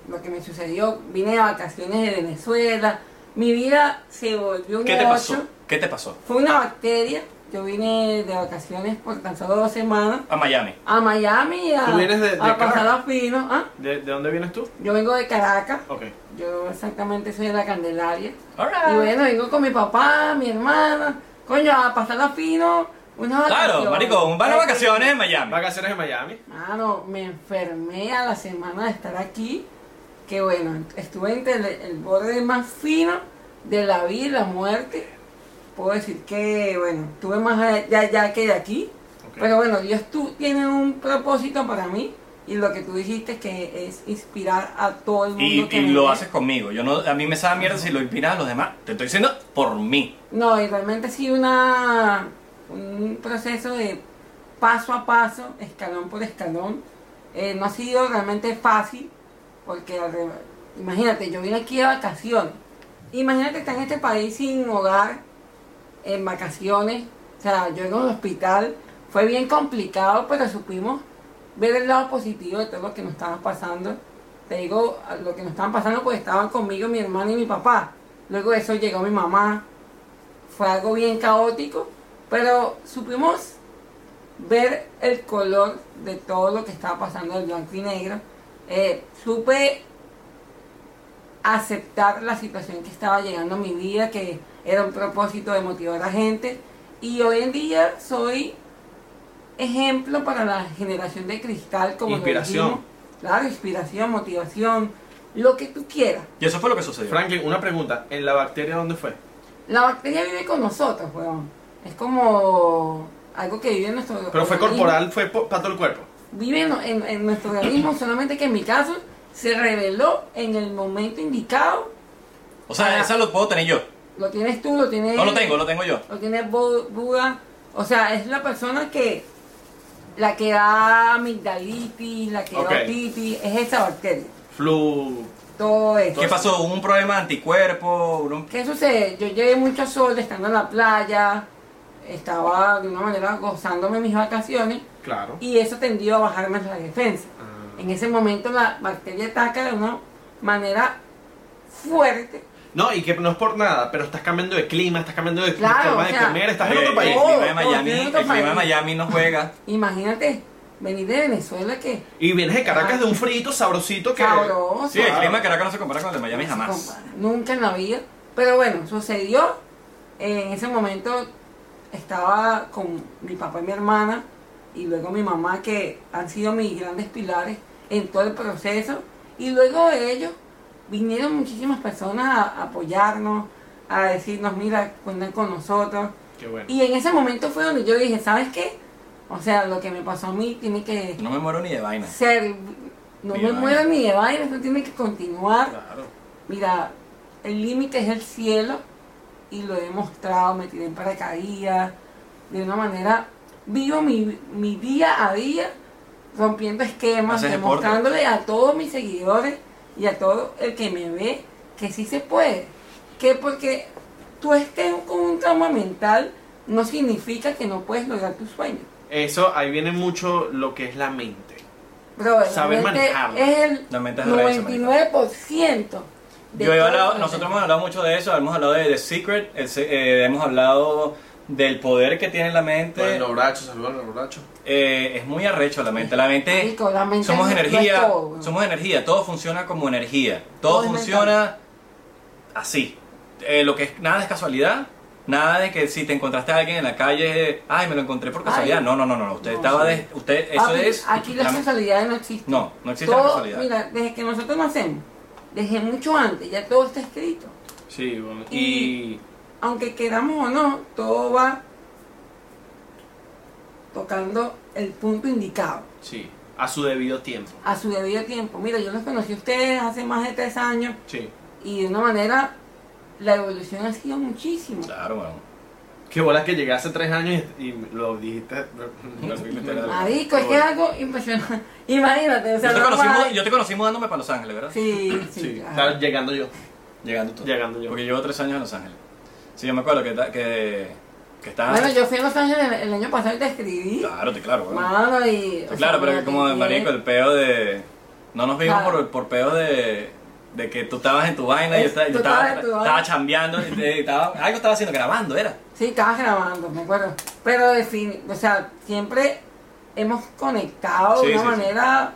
lo que me sucedió. Vine de vacaciones de Venezuela. Mi vida se volvió un ¿Qué te pasó? ¿Qué te pasó? Fue una bacteria. Yo vine de vacaciones por tan solo dos semanas A Miami. a Miami a, ¿Tú vienes de- de a pasar a fino. ¿Ah? ¿De, de dónde vienes tú? Yo vengo de Caracas. Ok. Yo exactamente soy de la Candelaria. Alright. Y bueno, vengo con mi papá, mi hermana. Coño, a pasar a fino. Unas vacaciones. Claro, marico, van a vacaciones en Miami. Vacaciones en Miami. Mano, me enfermé a la semana de estar aquí. Que bueno, estuve entre el, el borde más fino de la vida y la muerte. Puedo decir que, bueno, estuve más allá, allá que de aquí. Ok. Pero bueno, Dios tú tiene un propósito para mí. Y lo que tú dijiste que es inspirar a todo el mundo. Y, que y me lo haces conmigo. Yo no, a mí me sabe mierda si lo inspiras a los demás. Te estoy diciendo por mí. No, y realmente ha sido una, un proceso de paso a paso, escalón por escalón. Eh, no ha sido realmente fácil, porque imagínate, yo vine aquí de vacaciones. Imagínate estar en este país sin hogar, en vacaciones. O sea, yo en un hospital. Fue bien complicado, pero supimos ver el lado positivo de todo lo que nos estaba pasando. Te digo, lo que nos estaban pasando, pues estaban conmigo mi hermano y mi papá. Luego de eso llegó mi mamá, fue algo bien caótico, pero supimos ver el color de todo lo que estaba pasando del blanco y negro. Eh, supe aceptar la situación que estaba llegando a mi vida, que era un propósito de motivar a gente. Y hoy en día soy ejemplo para la generación de cristal, como Inspiración. dijimos. Claro, inspiración, motivación, lo que tú quieras. Y eso fue lo que sucedió. Franklin, una pregunta. ¿En la bacteria dónde fue? La bacteria vive con nosotros, weón. Es como algo que vive en nuestro Pero fue corporal, fue para todo el cuerpo. Vive en, en- en nuestro organismo, solamente que en mi caso se reveló en el momento indicado. O sea, Ah. esa lo puedo tener yo. Lo tienes tú, lo tienes... No lo tengo, lo tengo yo. Lo tiene Bu- Buda. O sea, es la persona que... La que da amigdalitis, la que da otitis, es esa bacteria. Flu. Todo eso. ¿Qué pasó? ¿Hubo un problema de anticuerpo? ¿Hubo- ¿Qué sucede? Yo llevé mucho sol estando en la playa, estaba de una manera gozándome mis vacaciones Claro. y eso tendió a bajarme la defensa. Ah. En ese momento la bacteria ataca de una manera fuerte. No, y que no es por nada, pero estás cambiando de clima, estás cambiando de Claro, forma o de comer, estás en Oye, otro país. El clima de Miami, el clima de. Miami no juega. (laughs) Imagínate venir de Venezuela que Y vienes de Caracas de un frito sabrosito que. sabroso. Sí, el clima de Caracas no se compara con el de Miami jamás. Nunca en la vida. Pero bueno, sucedió. En ese momento estaba con mi papá y mi hermana y luego mi mamá que han sido mis grandes pilares en todo el proceso. Y luego de ellos vinieron muchísimas personas a apoyarnos, a decirnos, mira, cuentan con nosotros. Qué bueno. Y en ese momento fue donde yo dije, ¿sabes qué? O sea, lo que me pasó a mí tiene que No me muero ni de vaina. ser, no Ni me de muero vaina. ni de vaina, esto tiene que continuar. Claro. Mira, el límite es el cielo y lo he demostrado, me tiré en paracaídas, de una manera, vivo mi, mi día a día rompiendo esquemas, deporte. demostrándole a todos mis seguidores y a todo el que me ve que sí se puede. Que porque tú estés con un trauma mental no significa que no puedes lograr tus sueños. Eso, ahí viene mucho lo que es la mente. Bro, Saber manejarlo. es el La mente es recha, 99% de Yo he hablado, nosotros hemos hablado mucho de eso, hemos hablado de The Secret, el se- eh, hemos hablado del poder que tiene la mente. Bueno, los brachos, saludos a los brachos. Eh, es muy arrecho la mente. La mente, Marico, la mente somos energía, todo, somos energía, todo funciona como energía. Todo, funciona así. Eh, lo que es nada es casualidad. Nada de que si te encontraste a alguien en la calle, ay, me lo encontré por casualidad. Ay. No, no, no, no. Usted No, estaba sí. de, usted, eso Papi, es. Aquí las la- casualidades no existen. No, no existe la Todo- casualidad. Mira, desde que nosotros nacemos, desde mucho antes, ya todo está escrito. Sí, bueno. Y- Y. Aunque queramos o no, todo va tocando el punto indicado, Sí, a su debido tiempo. a su debido tiempo. Mira, yo los conocí a ustedes hace más de tres años Sí. y de una manera la evolución ha sido muchísimo. Claro, bueno. Qué bolas que llegué hace tres años y, y lo dijiste. Marico, es que es algo impresionante. (laughs) Imagínate, o sea, Yo te, no conocí, yo te conocí mudándome para Los Ángeles, ¿verdad? Sí, sí, Sí, claro. claro, llegando yo. Llegando tú. Llegando yo. Porque llevo tres años en Los Ángeles. Sí, yo me acuerdo que, que, que estaba... Bueno, yo fui a Los Ángeles el, el año pasado y te escribí. Claro, te claro, bueno. Mano, y. claro, sea, pero que como de marico, el peo de... No nos vimos Claro. por, por peo de, de que tú estabas en tu vaina y yo Es- estaba, yo estaba, estaba chambeando, y te- estaba, algo estaba haciendo, grabando, era. Sí, estabas grabando, me acuerdo. Pero, de fin, o sea, siempre hemos conectado Sí, de una sí, sí. manera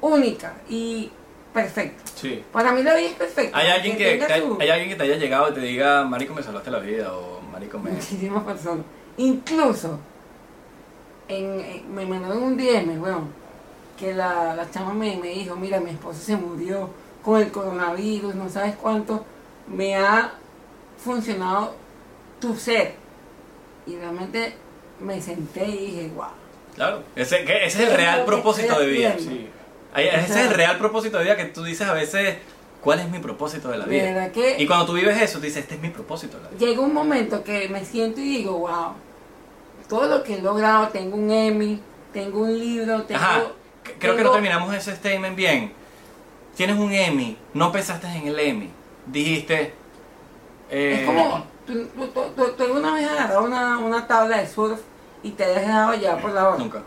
única y perfecta. Sí. Para mí la vida es perfecta. Hay alguien que, su- hay alguien que te haya llegado y te diga, marico, me salvaste la vida, o marico, me... Muchísimas personas. Incluso, en, en- me mandaron un DM, weón, que la, la chama me, me dijo, mira, mi esposo se murió con el coronavirus, no sabes cuánto me ha funcionado tu ser. Y realmente me senté y dije, wow. Claro, ese, que ese es el real propósito de vida. Sí. Ese es el real propósito de vida que tú dices a veces, ¿cuál es mi propósito de la vida? verdad que Y cuando tú vives eso, tú dices, este es mi propósito de la vida. llega un momento que me siento y digo, wow, todo lo que he logrado, tengo un Emmy, tengo un libro, tengo... Ajá, creo que no terminamos ese statement bien. Tienes un Emmy, no pensaste en el Emmy. Dijiste... eh, Es como, tú, tú, tú- tú- tú alguna vez has agarrado una, una tabla de surf y te has dejado llevar por la ola. Nunca.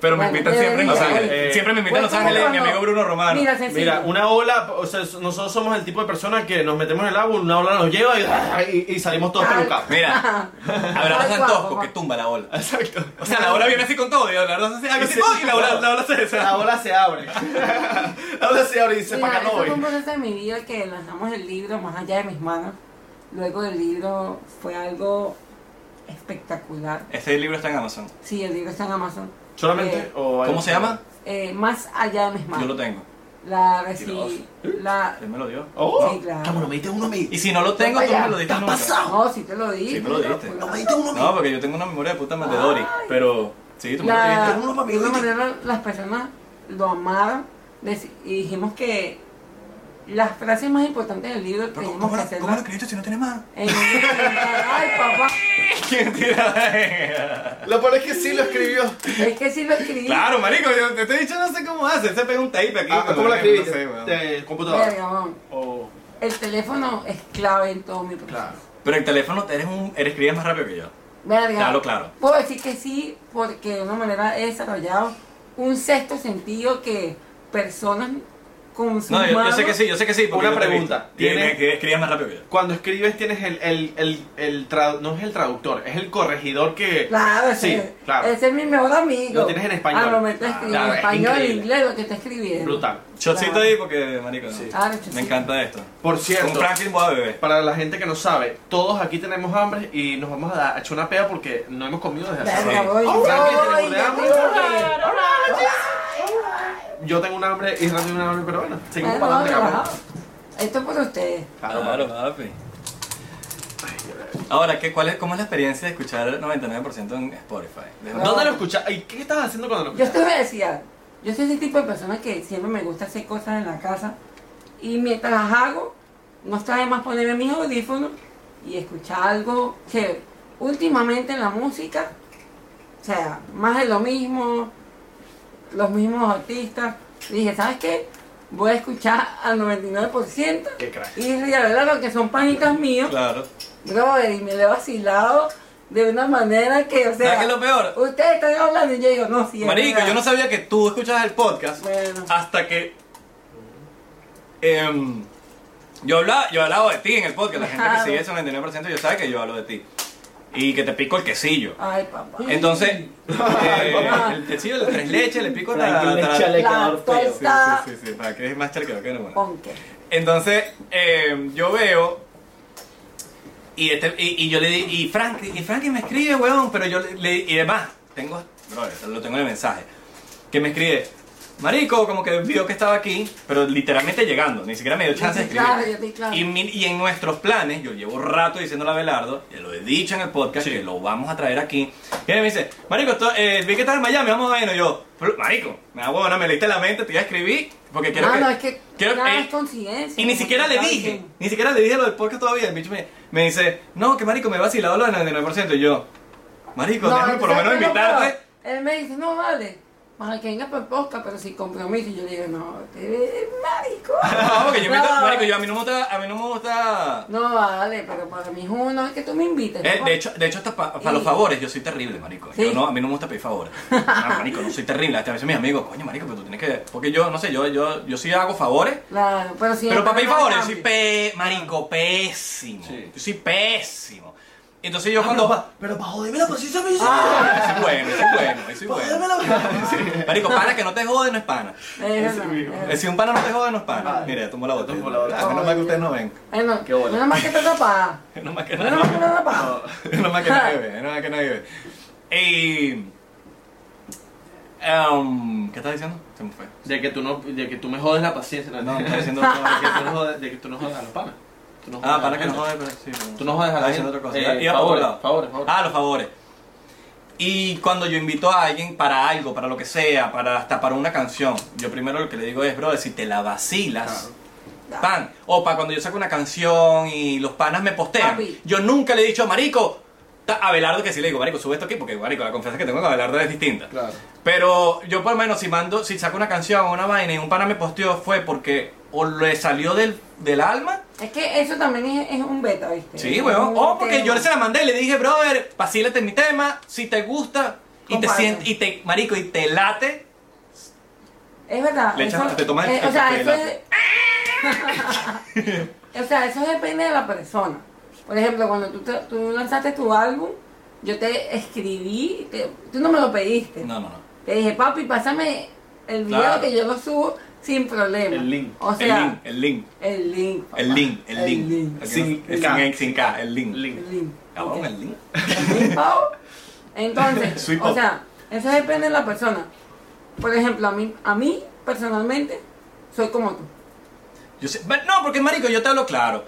Pero me Bueno, invitan siempre en Los debería, Ángeles. eh, siempre me invitan a Pues Los Ángeles mi cuando- amigo Bruno Romano. Mira, sencillo. Mira, una ola, o sea, nosotros somos el tipo de personas que nos metemos en el agua, una ola nos lleva y, (laughs) y- y salimos todos Ay. pelucados. Mira, Abrazo Ay, guapo, Tosco guapo. que tumba la ola. Exacto. O sea, la ola viene así con todo. Y la verdad así, algo así, Sí, ¡ay! y la ola, la ola se La ola se abre. (laughs) la ola se abre y dice, Mira, para acá no eso fue un voy. proceso de mi vida que lanzamos el libro más allá de mis manos. Luego del libro fue algo espectacular. Este libro está en Amazon. Sí, el libro está en Amazon. ¿Solamente? Eh, o hay- ¿Cómo se llama? eh, más allá de mis manos. Yo lo tengo. La recibí. La, Él me lo dio. Oh, Sí, claro. Cámara, me diste uno a mí. Y si no lo tengo, tú me lo diste ¿Qué ha nunca. pasado? no, sí te lo di. Sí, me lo diste. No me diste uno a mí. No, porque yo tengo una memoria de puta madre de Dory. Pero, sí, tú me lo La, dijiste. uno para mí, de una ¿oíste? manera las personas lo amaron y dijimos que las frases más importantes del libro Pero, teníamos ¿cómo, que lo- hacerlas ¿Cómo lo escribiste si no tiene más? en Ay, papá, ¿Quién tira? Lo peor es que sí lo escribió. es que sí lo escribí. Claro, marico, yo te estoy dicho no sé cómo hace. Se pega un tape aquí. Ah, ¿Cómo lo no escribiste? sé, weón. De computadora. Verga, weón. O. El teléfono es clave en todo mi proceso. Claro. Pero en teléfono eres un, eres escribes más rápido que yo. Verga. Claro, claro. Puedo decir que sí, porque de una manera he desarrollado un sexto sentido que personas con sus No, yo, yo sé que sí, yo sé que sí. porque Una yo te he pregunta. visto. Tiene ¿Tiene- que escribes más rápido que yo. Cuando escribes tienes el, el, el, el trad- no es el traductor, es el corregidor que... Claro, Sí, ese, claro. ese es mi mejor amigo. Lo tienes en español. Al momento de escribir Claro, en es español, en increíble. inglés, lo que está escribiendo. Brutal. Shotcito Claro. ahí porque, marico, no. Sí. Me encanta esto. Por Con cierto, Franklin voy a beber. para la gente que no sabe, todos aquí tenemos hambre y nos vamos a, dar- a echar una pea porque no hemos comido desde hace Verga, Sí. voy, Oh, Franklin, tenemos ya hambre. tengo que- Yo tengo un hambre y Randy tiene un hambre, pero bueno, seguimos Bueno, para adelante, cabrón. Esto es por ustedes. Claro, Claro, papi. Ahora, ¿qué, cuál es, ¿cómo es la experiencia de escuchar el 99% en Spotify? ¿Dónde lo escuchas? ¿Y qué estabas haciendo cuando lo Yo escuchaste? te voy a decir algo. Yo soy ese tipo de persona que siempre me gusta hacer cosas en la casa. Y mientras las hago, no está de más ponerme mis audífonos y escuchar algo chévere. Últimamente en la música, o sea, más de lo mismo, los mismos artistas. Dije, ¿sabes qué? Voy a escuchar al 99%. Qué crack. Y la verdad, que son panitas míos, Claro. brother, y me lo he vacilado de una manera que, o sea, ¿Sabes qué es lo peor? ustedes están hablando y yo digo, no, sí. es Marico, yo no sabía que tú escuchabas el podcast Bueno. hasta que em, Yo hablaba, yo he hablado de ti en el podcast. La gente que sigue ese 99% yo sabe que yo hablo de ti. Y que te pico el quesillo. Ay, papá. Entonces, (laughs) eh, el quesillo de las tres leches, le pico la... La- sí, La feo. tosta. sí, sí, sí, para que es más charquero que no. bueno. Ponque. Entonces, eh, yo veo. Y, este, y, y yo le di. Y Frank, y Frankie me escribe, weón. Pero yo le. le- y además, tengo. Brother, lo tengo en el mensaje. Que me escribe. Marico, como que vio que estaba aquí, pero literalmente llegando, ni siquiera me dio chance de escribir. claro, yo estoy claro. Y, mi- y en nuestros planes, yo llevo rato diciéndole a Belardo, ya lo he dicho en el podcast, que lo vamos a traer aquí. Y él me dice, Marico, esto- eh, vi que estás en Miami, vamos a ver. Y yo, "Pero, Marico, me da huevona, me leíste la mente, te iba a escribir, porque quiero Ah, que. no, es que quiero- nada eh, es y ni siquiera le dije, diciendo. ni siquiera le dije lo del podcast todavía. El bicho me, me dice, no, que marico, me he vacilado lo del 99%. Y yo, marico, déjame por lo ¿sabes menos invitarte. peor? Él me dice, no, vale. Para que venga por podcast, pero sin compromiso. Y yo le digo, no, te ves marico. (laughs) No, porque yo, invito- No. marico, yo a mí no me gusta, a mí no me gusta. No, vale, pero para mí es uno es que tú me invites. Eh, ¿no? de hecho, de hecho hasta para Y- los favores yo soy terrible, marico. Yo Sí. no, a mí no me gusta pedir favores. (laughs) No, marico, no soy terrible. Hasta a veces mis amigos, coño, marico, pero tú tienes que. Porque yo, no sé, yo, yo, yo sí hago favores. Claro, pero si Pero para pedir favores, yo soy pe, marico, pésimo. Sí. Yo soy pésimo. Entonces yo Ah, cuando. pero, pa- pero para joderme la paciencia me dice. Ah, ese es bueno, ese es bueno, es bueno. la Marico, pana que no te jode no es pana. Es Eh. Si un pana no te jode no es pana. Mira, ya tomó la botella. tomó la botella. Menos mal que ustedes no ven. Bueno, Qué bola. menos mal que te tapa. (laughs) Menos mal que Menos mal que nadie te tapa. Menos mal que nadie ve. Menos mal que nadie ve. Y... Um, ¿Qué estás diciendo? Se me fue. De que tú no, de que tú me jodes la paciencia. No, No, (laughs) de estás diciendo que otra tú no jodes, de que tú no jodes a los panas. Tú no jodes Ah, a para que no pero sí. Tú no jodes a la gente. otra cosa. Eh, Iba favores, favores, favores. Ah, los favores. Y cuando yo invito a alguien para algo, para lo que sea, para hasta para una canción, yo primero lo que le digo es, brother, si te la vacilas, pan. O para cuando yo saco una canción y los panas me postean, Papi. yo nunca le he dicho, marico, ta- a Belardo que sí le digo, marico, sube esto aquí, porque marico, la confianza que tengo con Abelardo es distinta. Claro. Pero yo por lo menos si mando, si saco una canción o una vaina y un pana me posteó fue porque o le salió del, del alma, Es que eso también es, es un beta, ¿viste? sí, weón, o porque tema. yo se la mandé y le dije, brother, vacílate mi tema, si te gusta y te sientes, y te, marico, y te late, Es verdad. Le echas- eso- te tomas el- eh, el o sea, eso es, (laughs) o sea, eso depende de la persona. Por ejemplo, cuando tú, te- tú lanzaste tu álbum, yo te escribí, te- tú no me lo pediste. no, no, no. Te dije, papi, pásame el video Claro. que yo lo subo sin problema. El link. O sea, el link, el link, el link. papá. el link, el link. Sin sin, sin K, el link. Link. El link. Cabrón, Ok. el link. (laughs) El link. Entonces, (laughs) Sweet o pop. sea, eso depende de la persona. Por ejemplo, a mí, a mí personalmente, soy como tú. Yo sé- but no, porque marico, yo te hablo claro.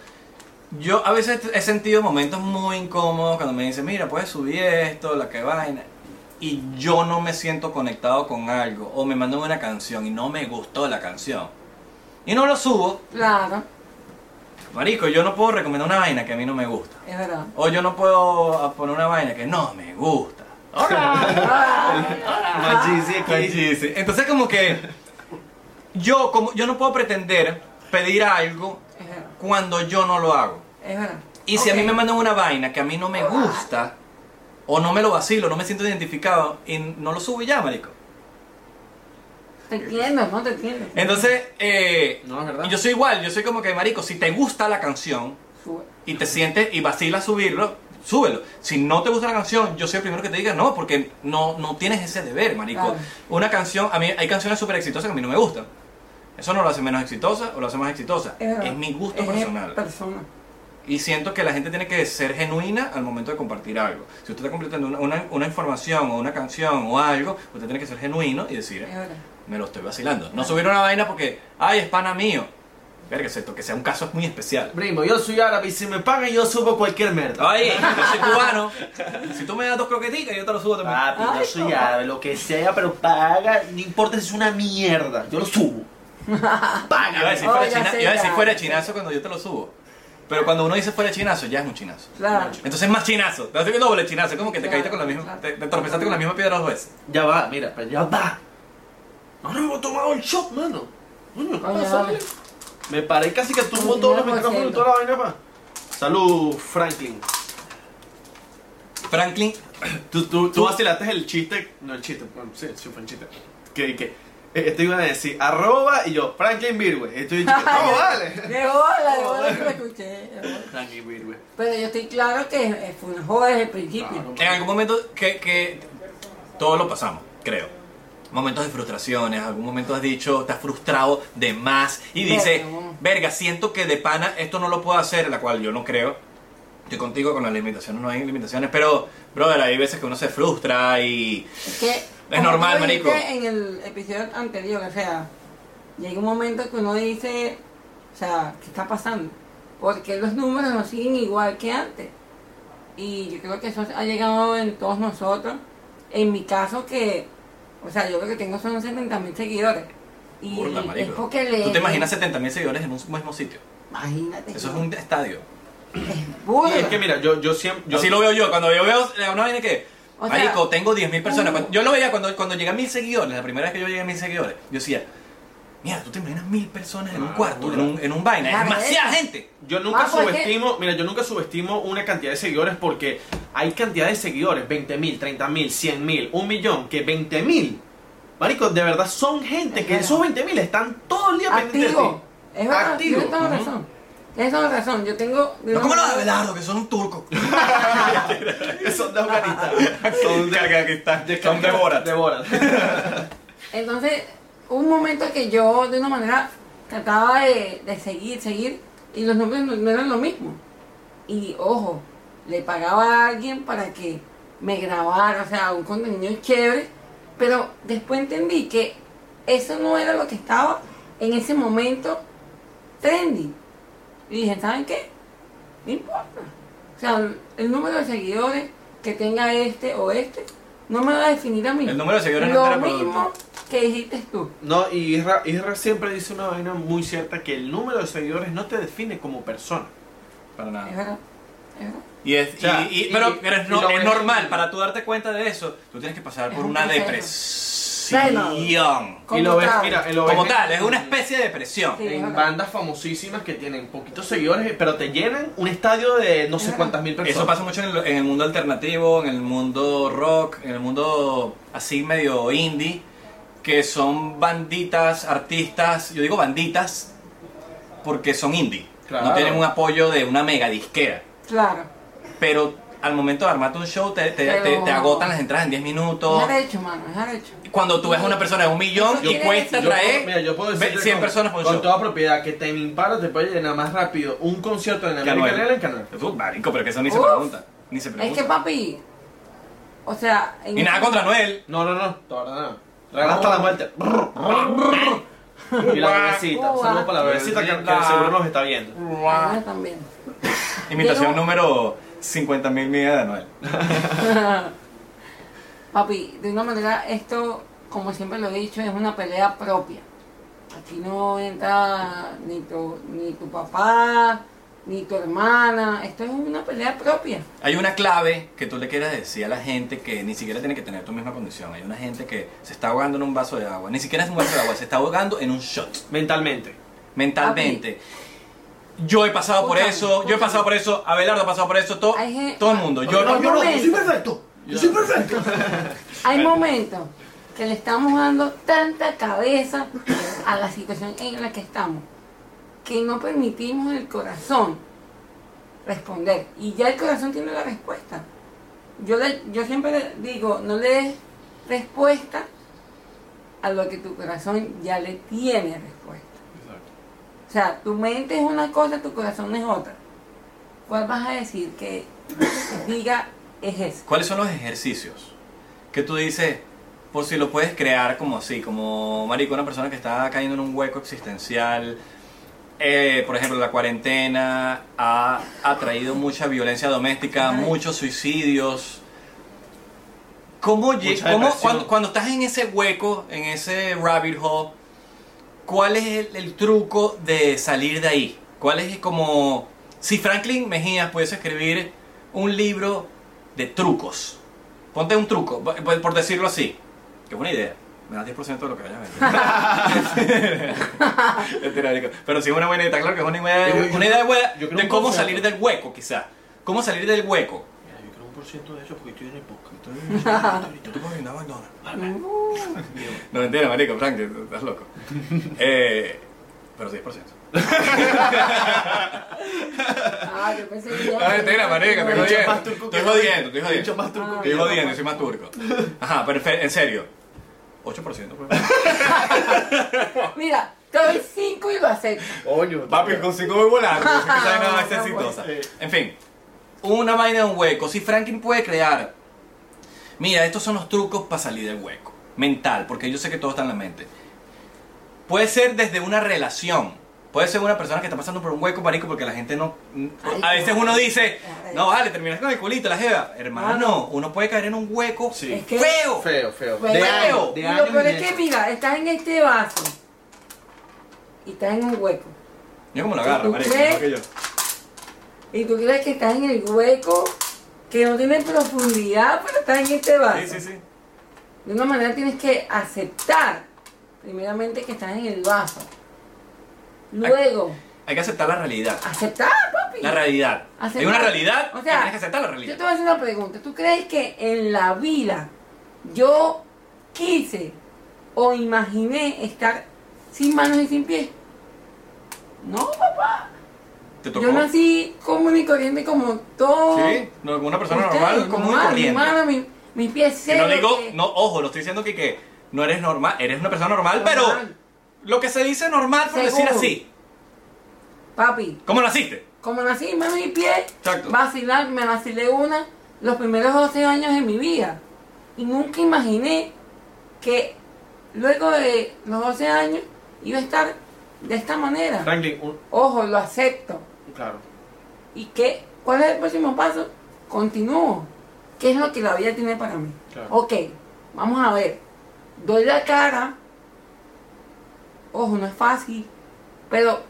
Yo a veces he sentido momentos muy incómodos cuando me dicen, mira, puedes subir esto, la que vaina. Y yo no me siento conectado con algo. O me mandan una canción y no me gustó la canción. Y no lo subo. Claro, Marico, yo no puedo recomendar una vaina que a mí no me gusta. es verdad. O yo no puedo poner una vaina que no me gusta. (laughs) Machisi. Entonces como que yo como yo no puedo pretender pedir algo cuando yo no lo hago. Es verdad. Y si a mí me mandan una vaina que a mí no me gusta, o no me lo vacilo, no me siento identificado, y no lo subo y ya, marico. Te entiendo, ¿no? Te entiendo. Entonces, eh, No, verdad. yo soy igual, yo soy como que, marico, si te gusta la canción Sube. y te sientes y vacilas subirlo, súbelo. Si no te gusta la canción, yo soy el primero que te diga no, porque no, no tienes ese deber, marico. Claro. Una canción, a mí hay canciones súper exitosas que a mí no me gustan. Eso no lo hace menos exitosa o lo hace más exitosa. Es, mi gusto Es personal. persona. Y siento que la gente tiene que ser genuina al momento de compartir algo. Si usted está completando una, una- una información o una canción o algo, usted tiene que ser genuino y decir, Es me lo estoy vacilando. No subir una vaina porque, ay, es pana mío. Verga, excepto que sea un caso muy especial. Primo, yo soy árabe y si me pagan yo subo cualquier merda. Ay, yo soy (laughs) cubano. Si tú me das dos croquetitas, yo te lo subo también. Papi, Ay, yo soy papá. árabe, lo que sea, pero paga, no importa si es una mierda, yo lo subo. Yo iba a Paga. decir, fuera, ya china- sé, yo iba a decir fuera chinazo cuando yo te lo subo. Pero cuando uno dice fuera chinazo, ya es un chinazo. Claro. Entonces es más chinazo. Te hace doble chinazo. Es como que te Claro, caíste con la misma. claro. Te, te tropezaste con la misma piedra dos veces. Ya va, mira, pero ya va. No, no me he tomado el shot, mano. Me paré casi que tumbo todos los 99%. micrófonos y toda la vaina, pa. Salud, Franklin. Franklin, Tú, tú, tú vacilaste el chiste, no el chiste, bueno, sí, sí fue un chiste. Que, que Esto iba a decir arroba y yo, Franklin Virgüe. Estoy diciendo, (laughs) no, vale. (laughs) De bola, de bola que lo escuché. Franklin Virgüe. Pero yo estoy claro que eh, fue una joda desde el principio. En algún momento que, que todos lo pasamos, creo. Momentos de frustraciones, algún momento has dicho, estás frustrado de más y dices, Verga. verga, siento que de pana esto no lo puedo hacer, la cual yo no creo. Estoy contigo con las limitaciones, no hay limitaciones, pero, brother, hay veces que uno se frustra y... Es que, Es como normal, marico. En el episodio anterior, o sea, llega un momento que uno dice, o sea, ¿qué está pasando? Porque los números no siguen igual que antes. Y yo creo que eso ha llegado en todos nosotros. En mi caso, que, o sea, yo lo que tengo son 70 mil seguidores. Y Burda, es marico. porque le. ¿Tú te imaginas 70 mil seguidores en un mismo sitio? Imagínate. Eso es un estadio. (coughs) burda. Y es que mira, yo, yo siempre. Yo, Así lo veo yo. Cuando yo veo una vaina que, O sea, marico, tengo 10.000 personas. Cuando- yo lo veía cuando, cuando llegué a 1.000 seguidores, la primera vez que yo llegué a 1.000 seguidores, yo decía, mira, tú te imaginas 1.000 personas en un Ah, cuarto, en un, en un vaina. Es demasiada gente. Yo nunca Ah, pues, subestimo, mira, yo nunca subestimo una cantidad de seguidores porque hay cantidad de seguidores, 20 mil, 30 mil, 100 mil, un millón, que 20 mil, marico, de verdad son gente Es que verdad. esos 20 mil están todo el día pendientes de ti. Es verdad, Activo. tienes toda la razón. Tienes toda la razón. Yo tengo. de No una como los de Abelardo, que son turcos. (laughs) son de Afganistán. son de Kazajistán, de son de Borat. De Borat. (laughs) Entonces, hubo un momento que yo de una manera trataba de, de seguir, seguir, y los números no, no eran lo mismo. Y ojo, le pagaba a alguien para que me grabara, o sea, un contenido chévere, pero después entendí que eso no era lo que estaba en ese momento trending. Y dije, ¿saben qué? No importa. O sea, el, número de seguidores que tenga este o este no me va a definir a mí. El número de seguidores no Lo altera el mismo que dijiste tú. No, y Isra, Isra siempre dice una vaina muy cierta que el número de seguidores no te define como persona. Para Es nada. verdad. Es verdad. Y es, O sea, y- y- pero, y- pero es, no- es normal, para tú darte cuenta de eso, tú tienes que pasar Es por un una proceso. Depresión. Como y lo ves, tal. mira, y lo ves Como tal, es una especie de depresión. Sí. es en bandas famosísimas que tienen poquitos seguidores, pero te llenan un estadio de no sé cuántas mil personas. Eso pasa mucho en el, en el mundo alternativo, en el mundo rock, en el mundo así medio indie, que son banditas, artistas, yo digo banditas porque son indie, Claro. no tienen un apoyo de una mega disquera, Claro. pero al momento de armarte un show te, te- Pero- te- te agotan las entradas en 10 minutos. Es derecho, mano, es derecho. Cuando tú ves a una persona de un millón y cuesta Yo traer mira, yo puedo ve- decirte 100 con- personas por con show. toda propiedad que Tame Impala te puede llenar más rápido un concierto en América. Latina que Anuel. Uf, marico, pero que eso ni se Uf. pregunta. Ni se Es pregunta. que papi, o sea... en y nada contra Noel. No, no, no, todavía. Regala hasta la muerte. y la bebecita. Saludos para la bebecita que, que seguro nos está viendo. También. Imitación número 50 mil millas de Noel. (laughs) Papi, de una manera, esto, como siempre lo he dicho, es una pelea propia. Aquí no entra ni tu, ni tu papá, ni tu hermana. Esto es una pelea propia. Hay una clave que tú le quieras decir a la gente que ni siquiera tiene que tener tu misma condición. Hay una gente que se está ahogando en un vaso de agua. Ni siquiera es un vaso de agua, se está ahogando en un shot. Mentalmente. Mentalmente. Yo he pasado por eso, yo he pasado por eso, Abelardo ha pasado por eso, todo, Hay gen- todo el mundo. Yo no, no, yo no, yo soy perfecto. Yo soy perfecto. (laughs) Hay momentos que le estamos dando tanta cabeza a la situación en la que estamos que no permitimos el corazón responder. Y ya el corazón tiene la respuesta. Yo, le- yo siempre le digo, no le des respuesta a lo que tu corazón ya le tiene respuesta. O sea, tu mente es una cosa, tu corazón es otra. ¿Cuál vas a decir que (coughs) diga es ese? ¿Cuáles son los ejercicios que tú dices, por si lo puedes crear como así, como marico, una persona que está cayendo en un hueco existencial? eh, por ejemplo, la cuarentena ha, ha traído mucha violencia doméstica, Ay. muchos suicidios. ¿Cómo, cómo- cuando, cuando estás en ese hueco, en ese rabbit hole, cuál es el, el truco de salir de ahí? ¿Cuál es como... Si Franklin Mejías pudiese escribir un libro de trucos, ponte un truco, por, por decirlo así, que es una idea. Me das 10% de lo que vayas a vender. (laughs) (laughs) Pero si es una buena idea, claro que es una idea, una idea de un cómo salir del hueco, quizá. ¿Cómo salir del hueco? De eso porque estoy en el podcast. Yo te puedo brindar McDonald's. Uh, (laughs) No, mentira, marico, Frank, estás loco. (laughs) Eh, pero 10%. ah, yo pensé que ya. No, mentira, marico, estoy jodiendo. más Estoy jodiendo, estoy jodiendo. más turco Ah. Estoy jodiendo, soy más turco. Ajá, pero en serio. 8%, pues. (laughs) Mira, te doy 5 y lo acepto. Coño, Papi, con 5 voy volando. Sé que esa vaina va a ser No, exitosa. pues. En fin, una vaina de un hueco. Si Franklin puede crear. Mira, estos son los trucos para salir del hueco. Mental, porque yo sé que todo está en la mente. Puede ser desde una relación. Puede ser una persona que está pasando por un hueco, marico, porque la gente no... Ay, a veces uno dice, no, vale, terminas con el culito, la jeva. Hermano, uno puede caer en un hueco Sí. Es que- feo. Feo, feo. Feo. De años, Y de lo años. peor y es que, mira, estás en este vaso y estás en un hueco. Yo como lo agarro, ¿Tú marico, crees? mejor que yo. Y tú crees que estás en el hueco que no tiene profundidad, pero estás en este vaso. Sí, sí, sí. De una manera tienes que aceptar, primeramente, que estás en el vaso. Luego, Hay que aceptar la realidad. aceptar, papi. La realidad. Aceptar. Hay una realidad O sea, tienes que aceptar la Yo te realidad. voy a hacer una pregunta. ¿Tú crees que en la vida yo quise o imaginé estar sin manos y sin pies? No, papá. ¿Te tocó? Yo nací común y corriente como todo. Sí, no, como una persona normal, común y normal, corriente. Mi mano, mi, mis pies Que no digo, que- no, ojo, lo estoy diciendo que, que no eres normal, eres una persona normal, Normal. pero lo que se dice normal por decir así. Papi, ¿Cómo naciste? como nací sin manos y pies, Exacto. vacilar, me vacilé una los primeros 12 años de mi vida. Y nunca imaginé que luego de los 12 años iba a estar de esta manera. Franklin, un- Ojo, lo acepto. Claro. ¿Y qué? ¿Cuál es el próximo paso? Continúo. ¿Qué es lo que la vida tiene para mí? Claro. Ok, vamos a ver. Doy la cara. Ojo, no es fácil. Pero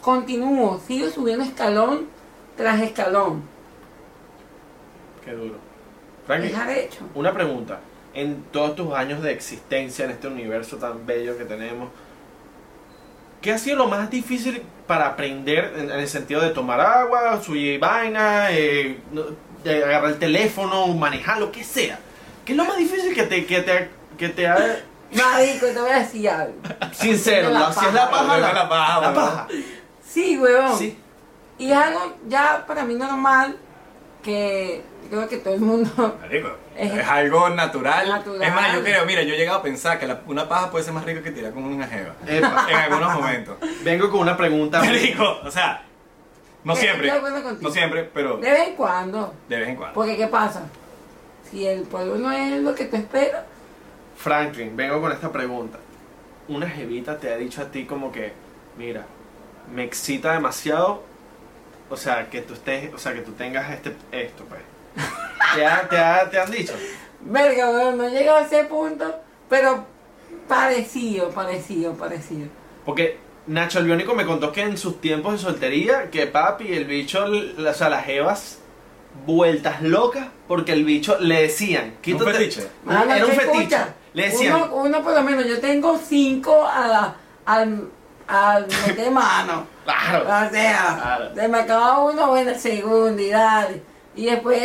continúo. Sigo subiendo escalón tras escalón. Qué duro. Hecho. una pregunta. En todos tus años de existencia en este universo tan bello que tenemos, ¿qué ha sido lo más difícil para aprender en, en el sentido de tomar agua, subir vaina, eh, agarrar el teléfono, manejar, lo que sea? ¿Qué es lo más difícil que te, que te, que te ha... (laughs) Marico, te voy a decir algo. Sincero, La la- si es la paja. paja, La paja, la paja. Sí, huevón. Sí. Y es algo ya para mí normal que creo que todo el mundo... Marico, Es- es, algo natural. Natural. Es más, yo creo, mira, yo he llegado a pensar que la- una paja puede ser más rica que tirar con una jeva. Epa, En algunos momentos. vengo con una pregunta. Marico, o sea, no Estoy siempre. No siempre, pero De vez en cuando. de vez en cuando. Porque ¿qué pasa? Si el pueblo no es lo que tú esperas, Franklin, vengo con esta pregunta. Una jevita te ha dicho a ti como que, mira, me excita demasiado, o sea, que tú estés, o sea, que tú tengas este, esto, pues. (laughs) ¿Te, ha- te, ha- te han dicho? verga, weón, no he llegado a ese punto, pero parecido, parecido, parecido. Porque Nacho el Biónico me contó que en sus tiempos de soltería, que papi, el bicho, o sea, las jevas vueltas locas, porque el bicho le decían, quítate. fetiche? Mano, Era un ¿qué fetiche. escucha? Le decían, Uno, uno por lo menos, yo tengo cinco a la, al, al meter mano. (laughs) claro, O sea, Claro. se me acaba uno, bueno, el segundo y dale. Y después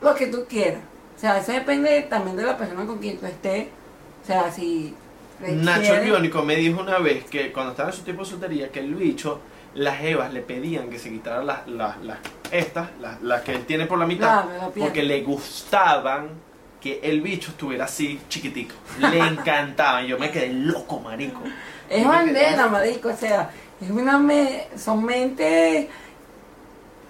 lo que tú quieras. O sea, eso depende también de la persona con quien tú estés. O sea, si... Nacho el Biónico me dijo una vez que cuando estaba en su tiempo de soltería, que el bicho, las evas le pedían que se quitaran las, las, las estas, las, las que él tiene por la mitad, porque le gustaban que el bicho estuviera así chiquitico. Le (laughs) encantaban. Yo me quedé loco, marico. Es bandera, marico, o sea, es una me- son mentes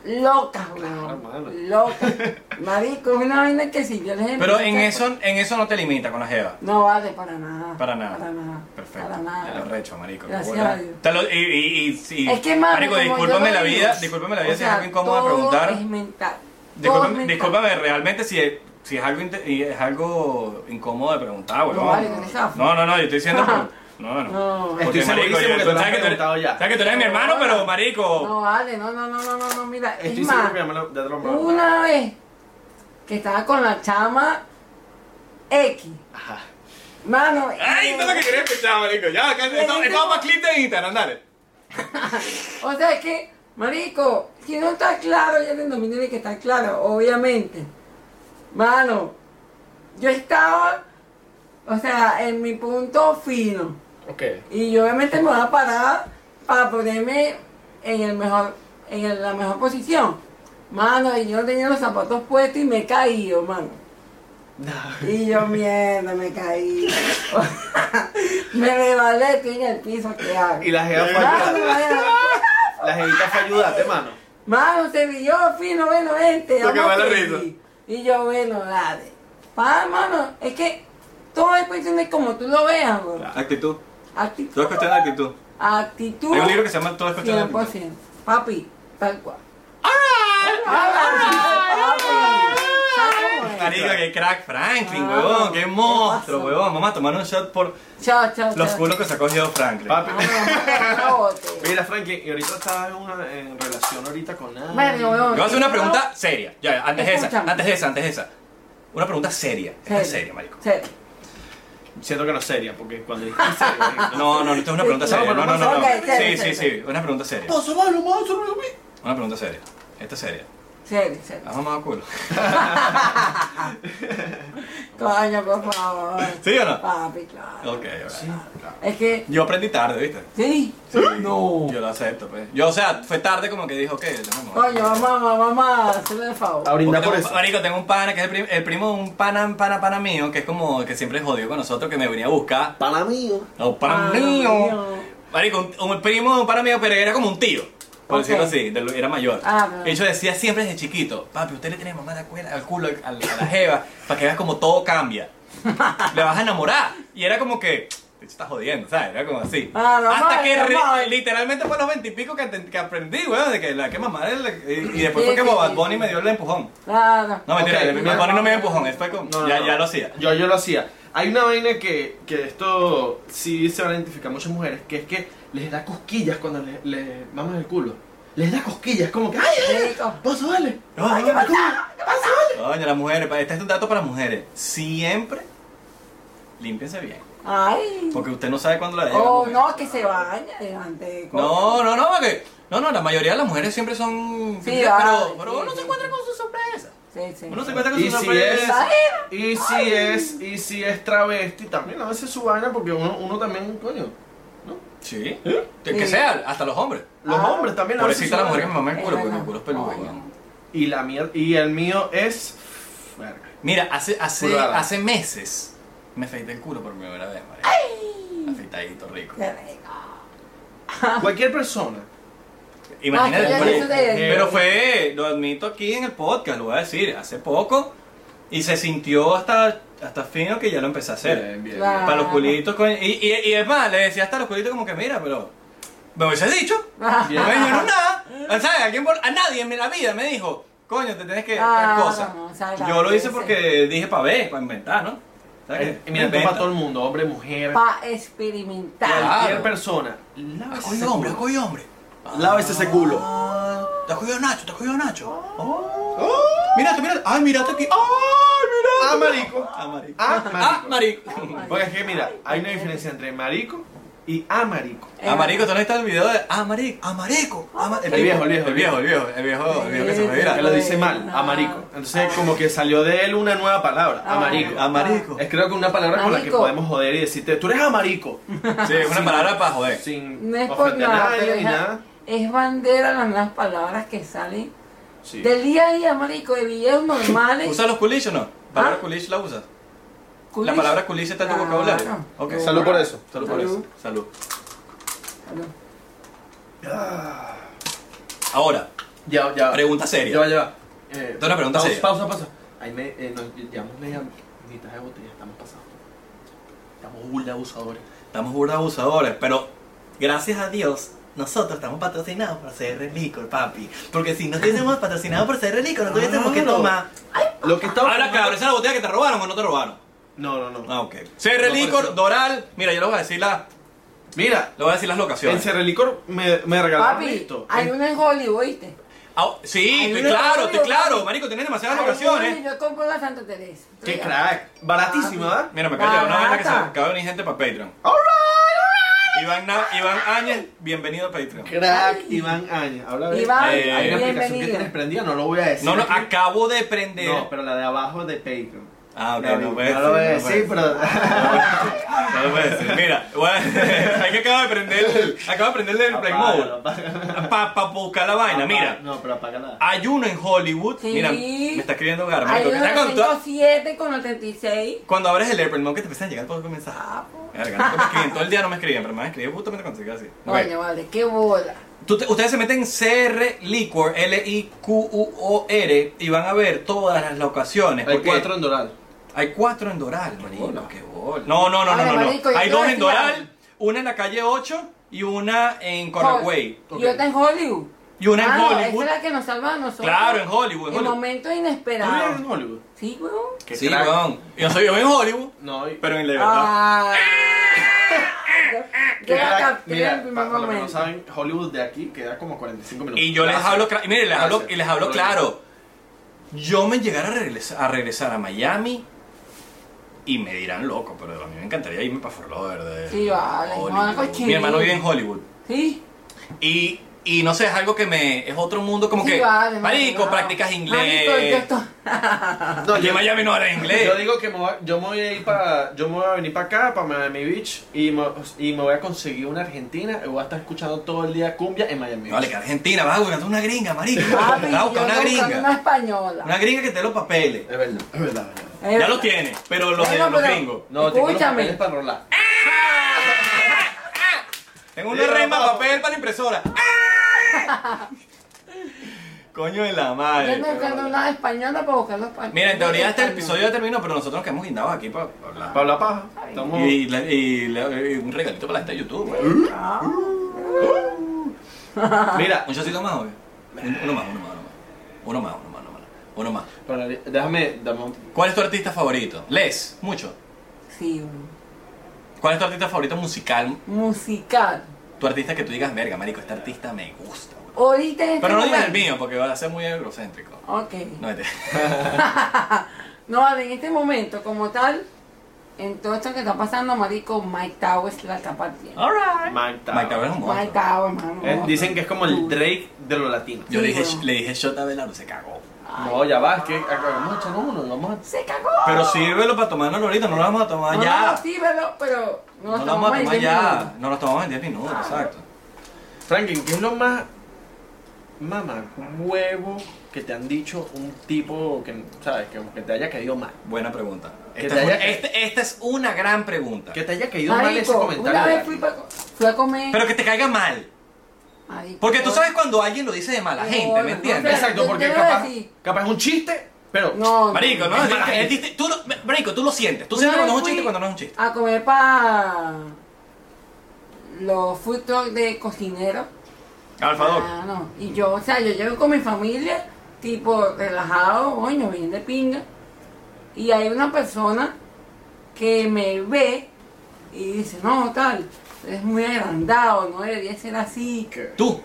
Claro, mano. Locas. (laughs) Marico, es una vaina que si yo les Pero en eso, en eso no te limita con la jeva. No vale para nada. Para nada. Para nada. Perfecto. Para nada. Te lo recho, marico. Gracias a Dios. Te lo- y, y, y- sí. Es que, marico, discúlpame la vida, discúlpame la vida o si es algo incómodo de preguntar. Es mental. Discúlpame, mental. discúlpame realmente si es, si es algo es algo incómodo de preguntar, weón. No, vale, no. No, no, yo estoy diciendo (laughs) No, no. No. Porque, Estoy segurísimo yo- que tú lo has preguntado ya. Sabes que tú eres mi hermano, pero marico. No vale, no, no, no, no, no, no, mira, Estoy es seguro más, que me lo, ya te lo una vez que estaba con la chama X, Ajá. mano, Ay, no es lo que quería escuchar, marico. Ya, acá, va para clip de Instagram, dale. (laughs) o sea es que, marico, si no está claro, ya te dominé que está claro, obviamente, Mano, yo estaba, o sea, en mi punto fino. Y yo obviamente me voy a parar para ponerme en el mejor, en el- la mejor posición. Mano, y yo tenía los zapatos puestos y me he caído, mano. Y yo, mierda, me caí. (laughs) me rebalé, estoy en el piso, ¿qué hago? Y la jeva fue. (laughs) La jevita fue ayudarte, mano. Mano, se vio fino, bueno, vente. Lo que vamos va la a risa. Y yo, bueno, dale. Pa, mano, es que todo es cuestión de como tú lo veas, bro. Actitud. Actitud. Todo es cuestión de actitud. Actitud. Hay un libro que se llama Todo es cuestión de actitud. 100%. Papi, tal cual. ¿Sabes cómo es? Marico, qué crack Franklin, Ah, huevón, qué ¿qué monstruo, huevón. Vamos a tomar un shot por Chao, chao, los chao. culos que se ha cogido Franklin. Papi. Vamos, Mira, Frankie, y ahorita estás en, una, en relación ahorita con nada. Bueno, Yo voy a hacer una pregunta seria. Ya, ya, antes de esa, antes de esa, antes de esa. Una pregunta seria. Esta es seria, marico. Serio. Siento que no es seria, porque cuando dijiste (laughs) serio. No, no, esto es una pregunta seria. no, No, no, no. no. Sí, sí, sí. Una pregunta seria. Pasa. Una pregunta seria. Esta es seria. Serio, serio. ¿Has mamado culo? (laughs) Coño, por favor. ¿Sí o no? Papi, claro. Ok, ok. Es que, Yo aprendí tarde, ¿viste? sí. No. Yo lo acepto, pues. Yo, o sea, fue tarde como que dijo, ok, déjame mamar. Coño, mamá, mamá, hazme el favor. A brindar por eso. Marico, tengo un pana que es el, prim- el primo de un pana, pana, pana mío, que es como que siempre jodió con nosotros, que me venía a buscar. Para mío. No, pana mío. mío. Marico, un, un primo de un pana mío, pero era como un tío. Por Ok. decirlo así, de lo- era mayor. Ah, no. Y yo decía siempre desde chiquito, papi, usted le tiene mamá al culo, al culo al- a la jeva, para que veas como todo cambia. (laughs) le vas a enamorar. Y era como que, te estás jodiendo, ¿sabes? Era como así. Ah, no, Hasta no, que re- literalmente fue a los veintipico que, que aprendí, weón, de que la que la- y, y después Sí, fue que sí, Bad sí, Bunny sí. me dio el empujón. Claro. No, mentira, Ok, Bad mira. Bunny no me dio empujón, él fue como, No, no, ya, no. ya lo hacía. Yo, yo lo hacía. Hay una vaina que, que esto sí se van a identificar muchas mujeres, que es que les da cosquillas cuando le, le mamas el culo. Les da cosquillas, como que, ¡ay, ay, ay! ¡Pasa, vale! Ay, ¿qué pasa? Coño, las mujeres, este es un dato para mujeres. Siempre límpiense bien. Ay. Porque usted no sabe cuándo la deja. Oh, mujer. no, que se baña delante. No, no, no, porque. No, no, la mayoría de las mujeres siempre son. Sí, pero, pero sí, uno sí. se encuentra con su. Sí, sí. Uno se encuentra con Y si sorpresa. es, y si es, y si es travesti, también a veces su vaina, porque uno, uno también, coño, ¿no? Sí. ¿Eh? Que, que sea, hasta los hombres. Los Ah. hombres también a veces Pobrecita su la mujer que me vaina. mama el culo, Es porque mi culo es peludo. Y, la mier- y el mío es... Verga. Mira, hace, hace, hace meses me afeité el culo por primera vez, marico. Afeitadito, rico. Qué rico. Cualquier persona. Imagínate, Ah, pero- de- pero fue, lo admito aquí en el podcast, lo voy a decir, hace poco y se sintió hasta, hasta fino que ya lo empecé a hacer. Bien, bien, Claro. Para los culitos, coño. Y, y, y es más, le decía hasta los culitos como que, mira, pero me hubiese dicho. Bien. No me dijeron nada. ¿Sabes? ¿A, quién por- a nadie en la vida me dijo, coño, te tienes que Ah, tal cosa. no, o sea, Yo lo hice sí. porque dije para ver, para inventar, ¿no? Eh, mira, para todo el mundo, hombre, mujer, Para experimentar. Claro. cualquier persona. ¿Has Lávese ese cogido hombre? ¿Has culo. cogido hombre? Lávese ese culo. Ah, ¿Te has cogido Nacho? ¿Te has cogido Nacho? Oh. Oh. Mírate, mírate. Ay, mírate aquí. Ay, mírate. Ah, marico. Ah, marico. Ah, Ah. Porque es que mira, hay una diferencia entre marico y amarico. Ah, marico, ¿tú no viste el video de Ah, marico? Ah, marico. Ah, ma- El viejo, el viejo, El viejo, el viejo. El viejo, el viejo que se fue Que lo dice mal, amarico. Entonces como que salió de él una nueva palabra, Ah. amarico. Ah, marico. Es creo que una palabra con la que podemos joder y decirte, tú eres amarico. Sí, es una palabra para joder. Sin No es por ofender a nada, ni nada. Es bandera las nuevas palabras que salen Sí. del día a día, marico, de videos normales. ¿Usas los culiches o no? ¿La palabra ¿Ah? culiche la usas? Culish. ¿La palabra culiche está en tu Claro. vocabulario? Ok. Salud por eso. Salud por Salud. eso. Salud. Salud. Ahora, Ya, ya. pregunta seria. Ya va, ya va. Eh, una pregunta pausa, seria. Pausa, pausa. Ahí me, eh, nos llevamos media mitad de botella, estamos pasando. Estamos burda abusadores. Estamos burda abusadores, pero gracias a Dios, nosotros estamos patrocinados por CR Licor, papi. Porque si no estuviésemos (laughs) patrocinados por CR Licor, no tuviésemos que tomar. Lo que estaba Ahora, cabrón, ¿esa es la botella que te robaron o no te robaron? No, no, no. Ah, ok. CR No Licor. Doral. Mira, yo les voy a decir, la, Mira, les voy a decir las en locaciones. Cerrelicor me, me regalaron Papi, esto. hay En- una en Hollywood, ¿viste? Ah, sí, Hay estoy una claro, estoy claro. papi. Marico, tienes demasiadas locaciones. Yo compro la Santa Teresa. Qué Mira. crack. Baratísima, ¿verdad? Mira, me cayó una vaina que se Barata. acaba de venir gente para Patreon. All right, all Iván, Na- Iván Áñez, bienvenido a Patreon. Crack Ay. Iván Aña. Habla de Iván, Eh, Hay una aplicación que bienvenido. tienes prendida, no lo voy a decir. No, no, acabo de prender. No, pero la de abajo de Patreon. Ah, ok, no puedes no lo voy a decir, no pero. No lo puedes decir. Mira, bueno, (laughs) hay que acaba de prender el, acaba de prenderle el play mode. Para pa buscar la vaina, mira. No, pero apágala. Hay uno en Hollywood. Sí. Mira, me está escribiendo Garma. Hay está con to- 107 con 86. Cuando abres el Airplane Mode que te empiezan a llegar todos los mensajes. Ah, po. Verga, no me escriben, todo el día no me escriben, pero me van a escribir justamente cuando se queda así. Coño, vale, qué bola. Ustedes se meten en CR Liquor, L-I-Q-U-O-R, y van a ver todas las locaciones. Hay cuatro en Doral. Hay cuatro en Doral, marico. bola. Qué bola. No, no, no, no, no. no. marico, yo Hay te voy dos a en decir algo. Doral, una en la calle 8 y una en Correway. Ok. Y otra en Hollywood. Y una en Ah, no, Hollywood. Esa es la que nos salva a nosotros. Claro, en Hollywood. En En Hollywood. momentos ¿Tú vives inesperados. en Hollywood? Sí, weón. Qué Sí, crack. weón. Yo soy yo en Hollywood, No, y- pero en la verdad. Ah. (laughs) Yo- Yo la crack. capté en Mira, primer para los que no momento. saben, Hollywood de aquí queda como 45 minutos. Y yo les Gracias. hablo, cla- y mire, les hablo, Gracias. y les hablo claro. Yo me llegara a regresar, a regresar a Miami y me dirán loco, pero a mí me encantaría irme para Fort Lauderdale. Sí, vale, no. Mi hermano vive en Hollywood. Sí. Y, y no sé, es algo que me. Es otro mundo, como sí, que. vale, marico, no. practicas Marico, yo inglés. (laughs) No, Aquí en yo, Miami no habla inglés. yo digo que me voy a- yo me voy a ir para. Yo me voy a venir para acá, para Miami Beach, y me, y me voy a conseguir una argentina y voy a estar escuchando todo el día cumbia en Miami Beach. Vale, que Argentina, vas a buscar una gringa, marico. Vas a yo buscar una gringa. una española. Una gringa que te dé los papeles. Es verdad, es verdad. es verdad. Es Ya lo tienes, pero los de los gringos. No, Escúchame. papeles para rolar. Tengo una rema papel para la impresora. Coño de la Yo madre. estoy buscando una española para buscar los papeles. Mira, en teoría este episodio ya terminó, pero nosotros nos quedamos guindados aquí para hablar. Para hablar paja. Estamos... Y, y y un regalito para la gente de YouTube, güey. Ah. Mira, Un chocito más, güey. Un- Uno más, uno más, uno más. Uno más, uno más, uno más. Para- déjame, dame un- ¿Cuál es tu artista favorito? Les, mucho. Sí, ¿Cuál es tu artista favorito musical? musical. Tu artista que tú digas, verga, marico, este artista me gusta, güey. Ahorita en este Pero no digas el mío, porque va a ser muy egocéntrico. Ok. No, este. (laughs) No, vale, en este momento, como tal, en todo esto que está pasando, marico, Mike Towers la está partiendo. Alright. Mike Tower. Mike Tower es un Mike monstruo. Towers, mano. Eh, dicen que es como el Drake de los latinos. Yo le dije, bueno. le dije shot a Belardo, se cagó. No, ya va, es que acabamos de echar uno, vamos a... Se cagó. Pero sírvelo para tomárnoslo ahorita, no lo vamos a tomar No, ya. no, sí, pero, pero no, No lo vamos a tomar 10 ya. No lo tomamos en 10 minutos, Ah. exacto. Franklin, ¿qué es lo más mamá huevo que te han dicho un tipo que, sabes, que, que te haya caído mal? Buena pregunta. Esta es, una, haya- este- esta es una gran pregunta. Que te haya caído mal ese Marico, comentario. una vez fui, pa- fui a comer. Pero que te caiga mal. Marico, Porque tú sabes cuando alguien lo dice de mala No, gente, ¿me entiendes? Exacto, porque capaz, es un chiste, pero... No, Marico, ¿no? Es Es mala que- gente. es disti- tú lo, marico, tú lo sientes. Tú sientes cuando es un chiste y cuando no es un chiste. A comer para los food truck de cocinero. Alfa Dog. Ah, no. Y yo, o sea, yo llego con mi familia, tipo, relajado, coño, bien de pinga. Y hay una persona que me ve y dice, no, tal, es muy agrandado, no debería ser así. ¿Qué? Tú.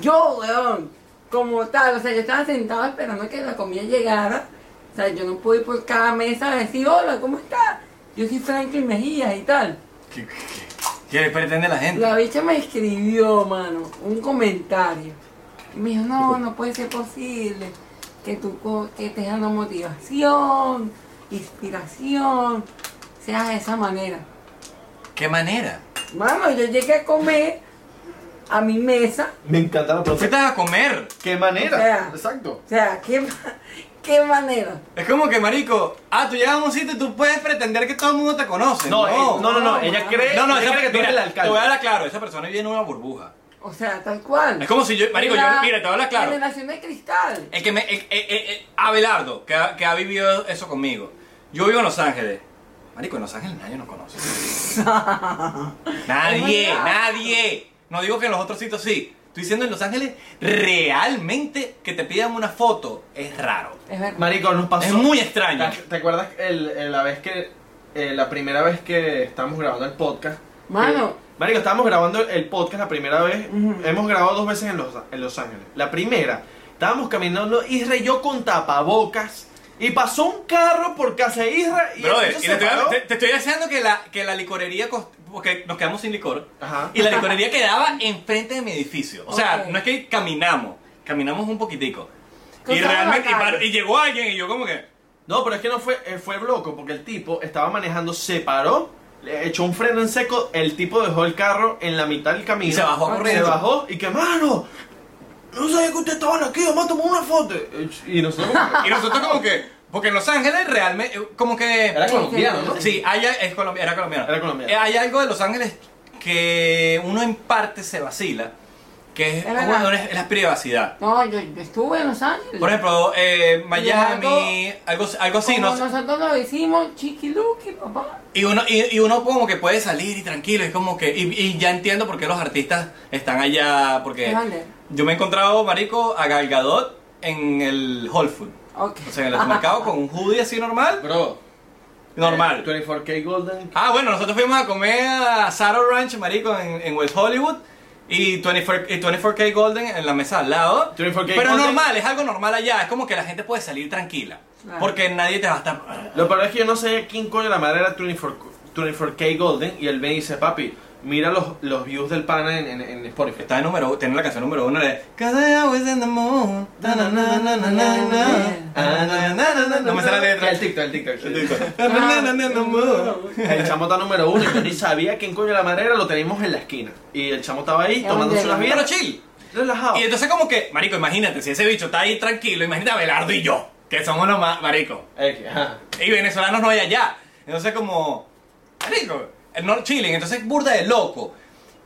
Yo, weón, como tal, o sea, yo estaba sentado esperando que la comida llegara. O sea, yo no pude ir por cada mesa a decir, hola, ¿cómo estás? Yo soy Franklin Mejía y tal. ¿Qué, qué- qué pretende la gente? La bicha me escribió, mano, un comentario. Y me dijo, no, no puede ser posible que tú que te dando motivación, inspiración, seas de esa manera. ¿Qué manera? Mano, yo llegué a comer a mi mesa, Me encanta la Tú pregunta. fuiste a comer. ¿Qué manera? O sea, Exacto. o sea, ¿qué, qué manera? Es como que, marico, ah, tú llegas a un sitio y tú puedes pretender que todo el mundo te conoce. No, eh, no, no, no, no, ella no. cree, No, no, ella esa- cree que tú mira, eres el Te voy a alcalde. hablar claro, esa persona vive en una burbuja. O sea, tal cual. Es como si yo, marico, yo, mira, te voy a hablar claro. Generación de cristal. El que me, el- el- el- el- Abelardo, que ha, que ha vivido eso conmigo. Yo vivo en Los Ángeles. Marico, en Los Ángeles nadie nos conoce. (laughs) nadie, nadie. No digo que en los otros sitios sí. Estoy diciendo en Los Ángeles, realmente que te pidan una foto es raro. Es verdad. Marico, nos pasó... Es muy extraño. ¿Te- ¿Te acuerdas el, el- la vez que... eh, la primera vez que estábamos grabando el podcast? Mano. Que- marico, estábamos grabando el podcast la primera vez. Hemos grabado dos veces en Los, en Los Ángeles. La primera, estábamos caminando y yo con tapabocas. Y pasó un carro por casa de Isra y Brother, eso y se te, estoy, paró. te- te estoy diciendo que la, que la licorería cost- porque nos quedamos sin licor. Ajá. Y la licorería quedaba enfrente de mi edificio. O sea, no es que caminamos, caminamos un poquitico. Y realmente, y, calle. paró- y llegó alguien y yo como que... No, pero es que no fue, eh, fue loco, porque el tipo estaba manejando, se paró, le echó un freno en seco, el tipo dejó el carro en la mitad del camino. Y se bajó Se corriendo. bajó y que, mano, no sabía que ustedes estaban aquí, vamos a tomar una foto. Y nosotros como que- Y nosotros como que... Porque en Los Ángeles realmente, como que... Era colombiano, ¿no? Sí, hay, es colombi- era colombiano. Era colombiano. Eh, Hay algo de Los Ángeles que uno en parte se vacila, que es, la privacidad. No, yo, yo estuve en Los Ángeles. Por ejemplo, eh, Miami, algo- algo, algo así, Como ¿no? nosotros lo hicimos, chiquiluki, papá. Y uno, y, y uno como que puede salir y tranquilo, es como que, y, y ya entiendo por qué los artistas están allá, porque. Yo me he encontrado, marico, a Gal Gadot en el Whole Food, Ok. o sea, en el supermercado con un hoodie así normal, Bro. normal. eh, 24K Golden. Ah, bueno, nosotros fuimos a comer a Saddle Ranch, marico, en, en West Hollywood. Y 24, y 24K Golden en la mesa al lado. 24K Pero Golden. normal, es algo normal allá. Es como que la gente puede salir tranquila. Claro. Porque nadie te va a estar. Lo peor es que yo no sabía quién coño la madre era 24, 24K Golden. Y él me dice, papi, mira los, los views del pana en, en, en Spotify. Está en número tiene la canción número uno de. Ah. No me sale la letra. El TikTok, el TikTok. El TikTok. Na. El chamo está número uno y yo ni sabía quién coño la madre era, lo teníamos en la esquina. Y el chamo estaba ahí ¿Y a tomándose unas Pero bielas. chill. Relajado. Y entonces como que, marico, imagínate, si ese bicho está ahí tranquilo, imagínate a Belardo y yo, que somos los más, marico. Y venezolanos no hay allá. Entonces como, marico, no chilling, entonces burda de loco.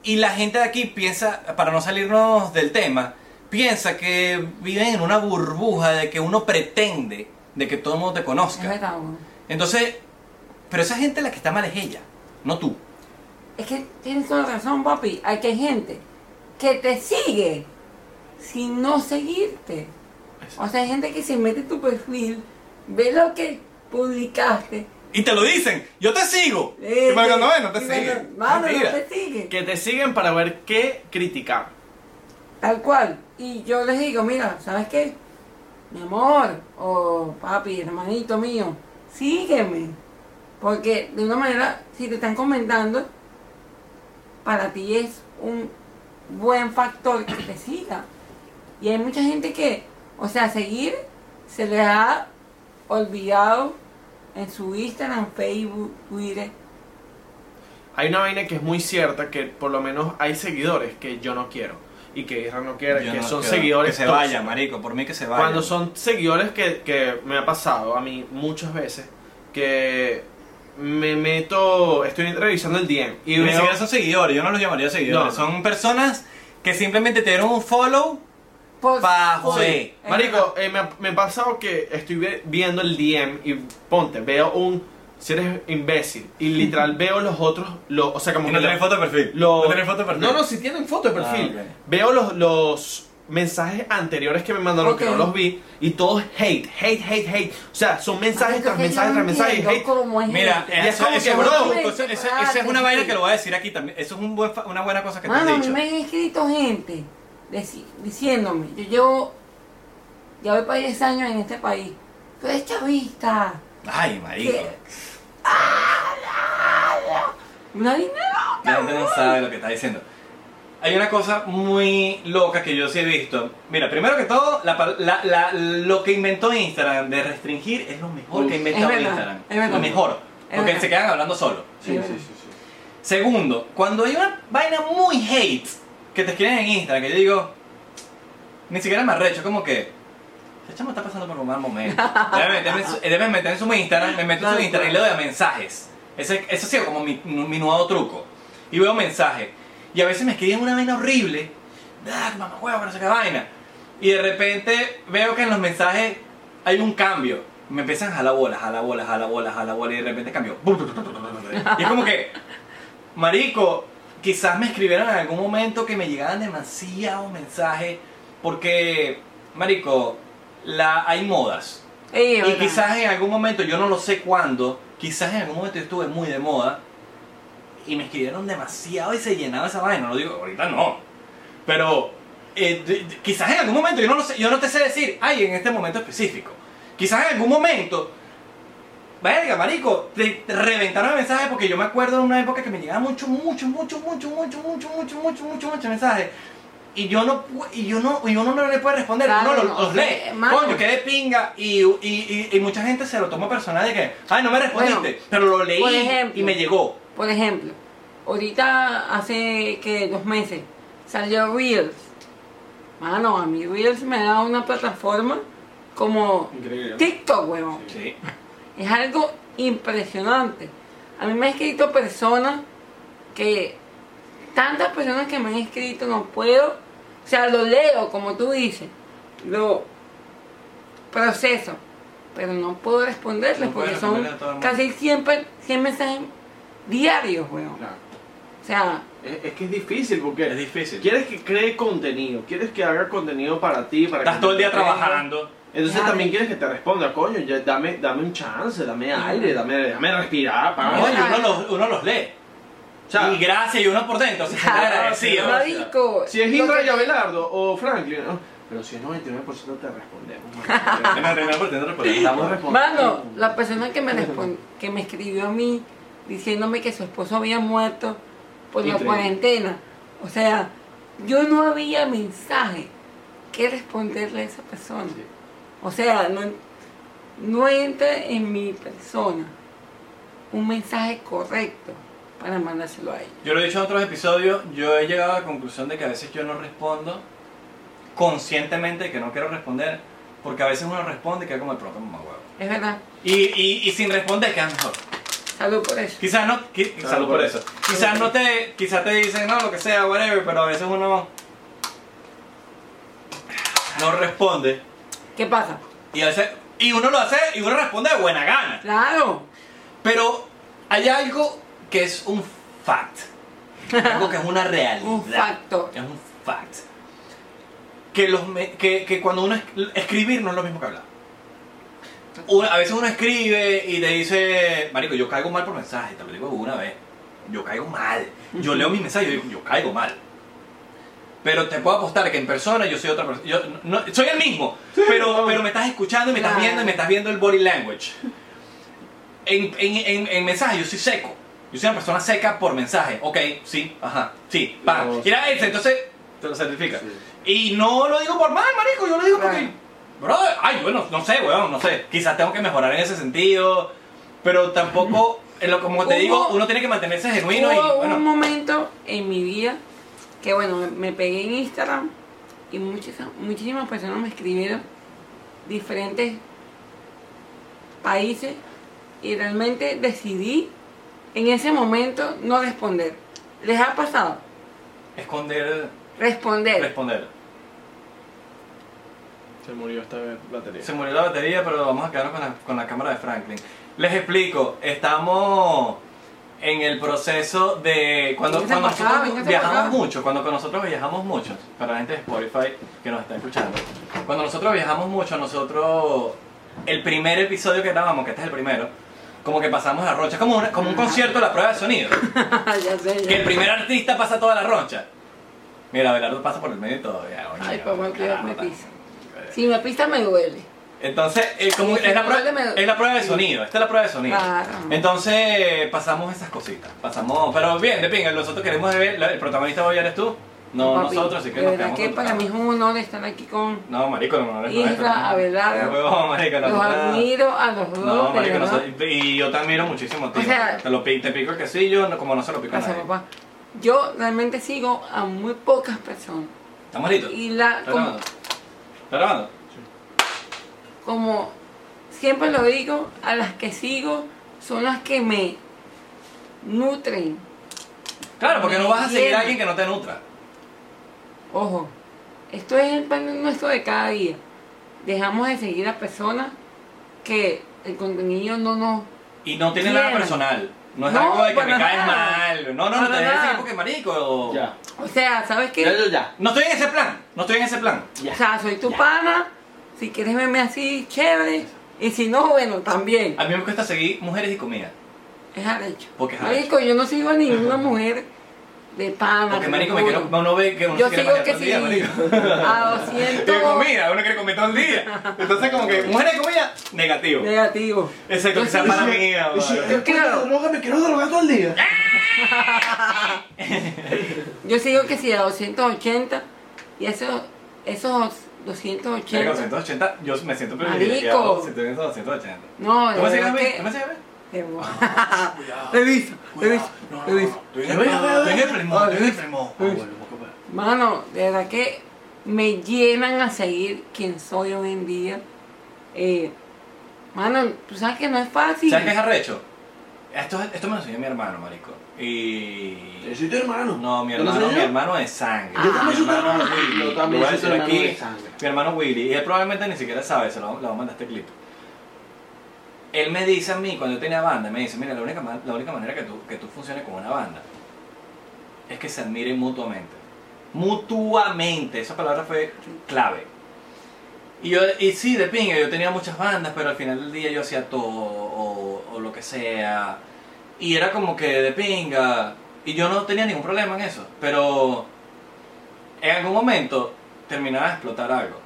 Y la gente de aquí piensa, para no salirnos del tema, piensa que viven en una burbuja de que uno pretende de que todo el mundo te Es conozca. verdad, güey. Entonces, pero esa gente la que está mal es ella, no tú. Es que tienes toda razón, papi. Hay que gente que te sigue sin no seguirte. O sea, hay gente que se mete en tu perfil, ve lo que publicaste. Y te lo dicen, yo te sigo. eh, y cuando no, no te y siguen. cuando- Mano, no Mentira. te sigue. Que te siguen para ver qué criticar. Tal cual. Y yo les digo, mira, ¿sabes qué? Mi amor, o papi, hermanito mío, sígueme. Porque de una manera, si te están comentando, para ti es un buen factor que te siga. Y hay mucha gente que, o sea, seguir se le ha olvidado en su Instagram, Facebook, Twitter. Hay una vaina que es muy cierta, que por lo menos hay seguidores que yo no quiero. Y que Isra no quiere, Yo que no son quiero seguidores Que se vayan, marico, por mí que se vayan. Cuando son seguidores que, que me ha pasado a mí muchas veces, que me meto, estoy revisando el DM y ni veo... siquiera son seguidores, yo no los llamaría seguidores. No. Son personas que simplemente te dieron un follow Por- Pa' por- joder. es Marico, eh, me, ha- me ha pasado que estoy ve- viendo el DM y ponte, veo un... Si eres imbécil y literal (laughs) veo los otros, lo, o sea, como Y no que tenés lo- foto de perfil. lo- no tenés foto de perfil. No, no, si tienen foto de perfil. Ah, ok. Veo los, los mensajes anteriores que me mandaron que Ok. no los vi y todos hate, hate, hate, hate. O sea, son mensajes tras mensajes tras mensajes. Hate. Mira, gente. Y es eso, como eso que, es una- bro, eso- eso- esa es una vaina que lo voy a decir aquí también. Eso es un buen fa- una buena cosa que te Mano, a has mí dicho. me han escrito gente diciéndome, yo llevo, ya voy para 10 años en este país, tú eres chavista, Ay, marico. Una dinero. La gente no sabe lo que está diciendo. Hay una cosa muy loca que yo sí he visto. Mira, primero que todo, la la- la- lo que inventó Instagram de restringir es lo mejor que ha inventado verdad, Instagram. es. Lo mejor. Es Porque verdad. se quedan hablando solo. Sí, sí, sí. Segundo, cuando hay una vaina muy hate que te escriben en Instagram, que yo digo, ni siquiera me arrecho, como que, ese chamo está pasando por un mal momento. (laughs) Debe meter en su Instagram, me meto en su Instagram y le doy a mensajes. Ese, ese ha sido como mi, mi nuevo truco. Y veo mensajes. Y a veces me escriben una vaina horrible. Ah, mamá huevo, no sé qué vaina. Y de repente veo que en los mensajes hay un cambio. Me empiezan a jalar bolas, jalar bolas, jalar bolas, jalar bolas. Y de repente cambio. (laughs) Y es como que, Marico, quizás me escribieron en algún momento que me llegaban demasiados mensajes porque, Marico, la, hay modas. Ey, Y quizás en algún momento, yo no lo sé cuándo, quizás en algún momento yo estuve muy de moda y me escribieron demasiado y se llenaba esa vaina. No lo digo, ahorita no. Pero eh, de- de- quizás en algún momento, yo no, lo sé, yo no te sé decir, ay, en este momento específico. Quizás en algún momento verga, marico, te te reventaron el mensaje porque yo me acuerdo de una época que me llegaban mucho, mucho, mucho, mucho, mucho, mucho, mucho, mucho, mucho, mucho mensajes. Y yo no, pu- y yo no, y uno no le puede responder, Claro, uno lo- no, los sea, lee. mano. Coño, qué de pinga. Y, y, y, y mucha gente se lo toma personal de que, ay, no me respondiste, Bueno, pero lo leí ejemplo. y me llegó. Por ejemplo, ahorita hace que dos meses salió Reels. Mano, a mí Reels me da una plataforma como Increíble. TikTok, weón. Sí. Es algo impresionante. A mí me han escrito personas que, tantas personas que me han escrito, no puedo, o sea, lo leo, como tú dices, lo proceso, pero no puedo responderles No porque son casi 100, pe- 100 mensajes diarios, weón. Claro. O sea, Es, es que es difícil porque Es difícil. quieres que cree contenido, quieres que haga contenido para ti, para Estás que todo el día trabajando. Entonces también quieres que te responda, coño, ya, dame, dame un chance, dame aire, dame, dame respirar, para No, y uno los, uno los lee. O sea, y gracias, y uno por dentro se Claro, sí, (laughs) marico, si es Indra que- y Abelardo o Franklin, ¿no? pero si es 99% te respondemos. (laughs) respondiendo. Mano, la persona que me que me escribió a mí diciéndome que su esposo había muerto por la cuarentena. O sea, yo no había mensaje que responderle a esa persona. Sí. O sea, no, no entra en mi persona un mensaje correcto para mandárselo a ella. Yo lo he dicho en otros episodios, yo he llegado a la conclusión de que a veces yo no respondo conscientemente que no quiero responder, porque a veces uno responde y queda como el propio mamá huevo. Es verdad. Y, y, y sin responder queda mejor. Salud por eso. Quizás no, qui- Salud salud por por eso. Quizás no te, quizás te dicen no, lo que sea, whatever, pero a veces uno no responde ¿Qué pasa? y a veces, y uno lo hace y uno responde de buena gana. Claro. Pero hay algo que es un fact. Algo que es una realidad. Un facto. Es un fact. Que, los me- que, que cuando uno es- escribir no es lo mismo que hablar. Una- a veces uno escribe y te dice, Marico, yo caigo mal por mensaje, te lo digo una vez. Yo caigo mal. Yo leo mis mensajes y digo, yo caigo mal. Pero te puedo apostar que en persona yo soy otra persona. Yo no- soy el mismo, pero, pero me estás escuchando y me estás Claro. viendo y me estás viendo el body language. En, en, en, en mensaje yo soy seco. Yo soy una persona seca por mensaje. Ok, sí, ajá, sí, pa. No, Mira ese, entonces te lo certifica. Sí. Y no lo digo por mal, marico, yo lo digo porque... Brother, ay, bueno, no sé, weón, no sé. Quizás tengo que mejorar en ese sentido, pero tampoco, como te Hubo- digo, uno tiene que mantenerse genuino y, Hubo un bueno, momento en mi vida que, bueno, me, pegué en Instagram y muchas, muchísimas personas me escribieron diferentes países y realmente decidí en ese momento no responder. ¿Les ha pasado? esconder, Responder. responder. Se murió esta batería. Se murió la batería, pero vamos a quedarnos con la, con la cámara de Franklin. Les explico, estamos en el proceso de cuando, acá, nosotros viajamos acá. mucho, cuando con nosotros viajamos mucho, para la gente de Spotify que nos está escuchando, cuando nosotros viajamos mucho, nosotros, el primer episodio que grabamos, que este es el primero, como que pasamos la roncha, como, una- como un concierto de la prueba de sonido, (laughs) ya sé, ya. que el primer artista pasa toda la roncha. Mira, Belardo pasa por el medio y todo. ya, Ay, papá, que me pisa. Si me pisa me duele. Entonces, eh, como es, la prueba, es la prueba de sonido, esta es la prueba de sonido. Claro. Entonces, pasamos esas cositas, pasamos, pero bien, de pinga, nosotros queremos ver, el protagonista hoy eres tú, no Papi, nosotros, así que de nos quedamos que para mí es un honor estar aquí con No, marico, no, no Isra. Abelardo. Huevón, marico, los admiro a los dos. No, de marico, nosotros- y yo te admiro muchísimo, tío. O sea- te, lo, te pico el quesillo no- como no se lo pico a nadie. papá. Yo realmente sigo a muy pocas personas. ¿Estamos listos? Y la, ¿Está grabando? ¿Está grabando? Como siempre lo digo, a las que sigo son las que me nutren. Claro, porque no vas a seguir a alguien que no te nutra. Ojo, esto es el pan nuestro de cada día. Dejamos de seguir a personas que el contenido no nos... Y no tiene nada personal. No es No, algo de que me caes nada. mal. No, no, no te a decir porque marico. Ya. O sea, ¿sabes qué? Ya, ya, ya. No estoy en ese plan. No estoy en ese plan. Ya. O sea, soy tu Ya. pana. Si quieres verme así, chévere. Y si no, bueno, también. A mí me cuesta seguir mujeres y comida. Es arrecho. Porque es Marico, yo no sigo a ninguna mujer de pana. Porque, marico, me quiero, uno ve que uno Yo se quiere sigo que todo el día, sí. marico. A Y 200 de comida, uno quiere comer todo el día. Entonces, como que, mujeres de comida, negativo. negativo. Exacto, Yo que sea sí- para mía. Y si vale. después de la droga me quiero drogar todo el día. (laughs) Yo sigo que sí a 280 y esos, esos Marico, 280. 280, yo me siento Marico. privilegiado. Si tengo 280. No, ¿Tú me sigues a mí? ¿Tú me sigues a mí? Qué guay. Reviso, reviso, reviso. Estoy en el estoy primo, estoy en el primo. Mano, de verdad que me llenan a seguir quien soy hoy en día. Eh, mano, tú sabes que no es fácil. ¿Sabes qué es arrecho? Esto, esto me lo enseñó mi hermano, marico. Y... Yo soy tu hermano. No, mi ¿Te lo hermano, mi hermano de sangre. Yo también mi soy tu hermano. Willy. Yo también Lo soy tu hermano de sangre. Mi hermano Willy. Y él probablemente ni siquiera sabe, se lo, le voy a mandar este clip. Él me dice a mí, cuando yo tenía banda, me dice, mira, la única, la única manera que tú, que tú funciones con una banda es que se admiren mutuamente. Mutuamente, esa palabra fue clave. Y, yo, y sí, de pinga, yo tenía muchas bandas, pero al final del día yo hacía todo, o, o lo que sea. Y era como que de pinga. Y yo no tenía ningún problema en eso. Pero en algún momento terminaba de explotar algo.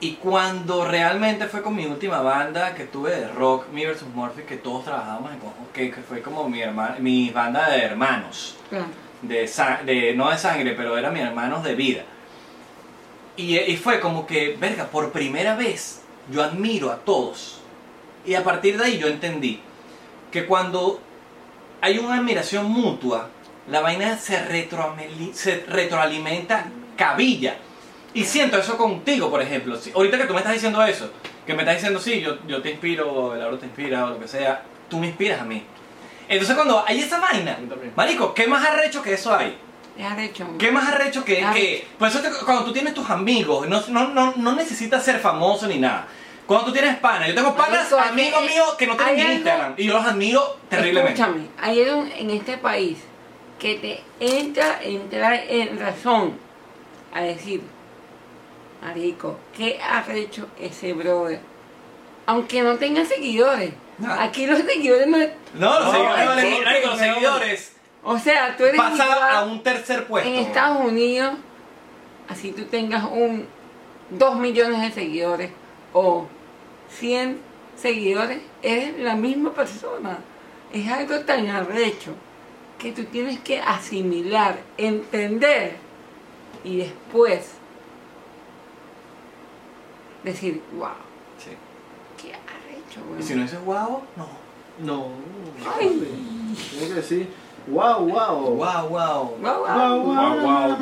Y cuando realmente fue con mi última banda que tuve de rock, Me vs. Murphy, que todos trabajábamos en conjunto, que, fue como mi, hermana, mi banda de hermanos Claro. de, de no de sangre, pero eran mis hermanos de vida. Y, y fue como que, verga, por primera vez yo admiro a todos. Y a partir de ahí yo entendí que cuando hay una admiración mutua, la vaina se, se retroalimenta cabilla. Y siento eso contigo, por ejemplo. Si- ahorita que tú me estás diciendo eso, que me estás diciendo, sí, yo, yo te inspiro, el Lauro te inspira, o lo que sea, tú me inspiras a mí. Entonces cuando hay esa vaina, marico, ¿qué más arrecho que eso hay? Es arrecho. ¿Qué más arrecho que, que por eso te- cuando tú tienes tus amigos, no, no, no, no necesitas ser famoso ni nada. Cuando tú tienes panas, yo tengo panas, Marico, amigos hay- míos que no tienen hay ni algo- Instagram y yo los admiro terriblemente. Escúchame, hay algo en este país que te entra, entra en razón a decir, Marico, ¿qué ha hecho ese brother? Aunque no tenga seguidores. No. Aquí los seguidores no... No, los No, seguidores, hay valen- gente, marico, los seguidores O sea, tú eres pasa a un tercer puesto. en Estados Unidos, así tú tengas un 2 millones de seguidores o 100 seguidores, eres la misma persona. Es algo tan arrecho que tú tienes que asimilar, entender y después decir, wow, Sí. qué arrecho, Y weón. si no dices wow, no. No. Ay. Tengo que decir, wow, wow. Wow, wow. Wow, wow. Wow, Wow,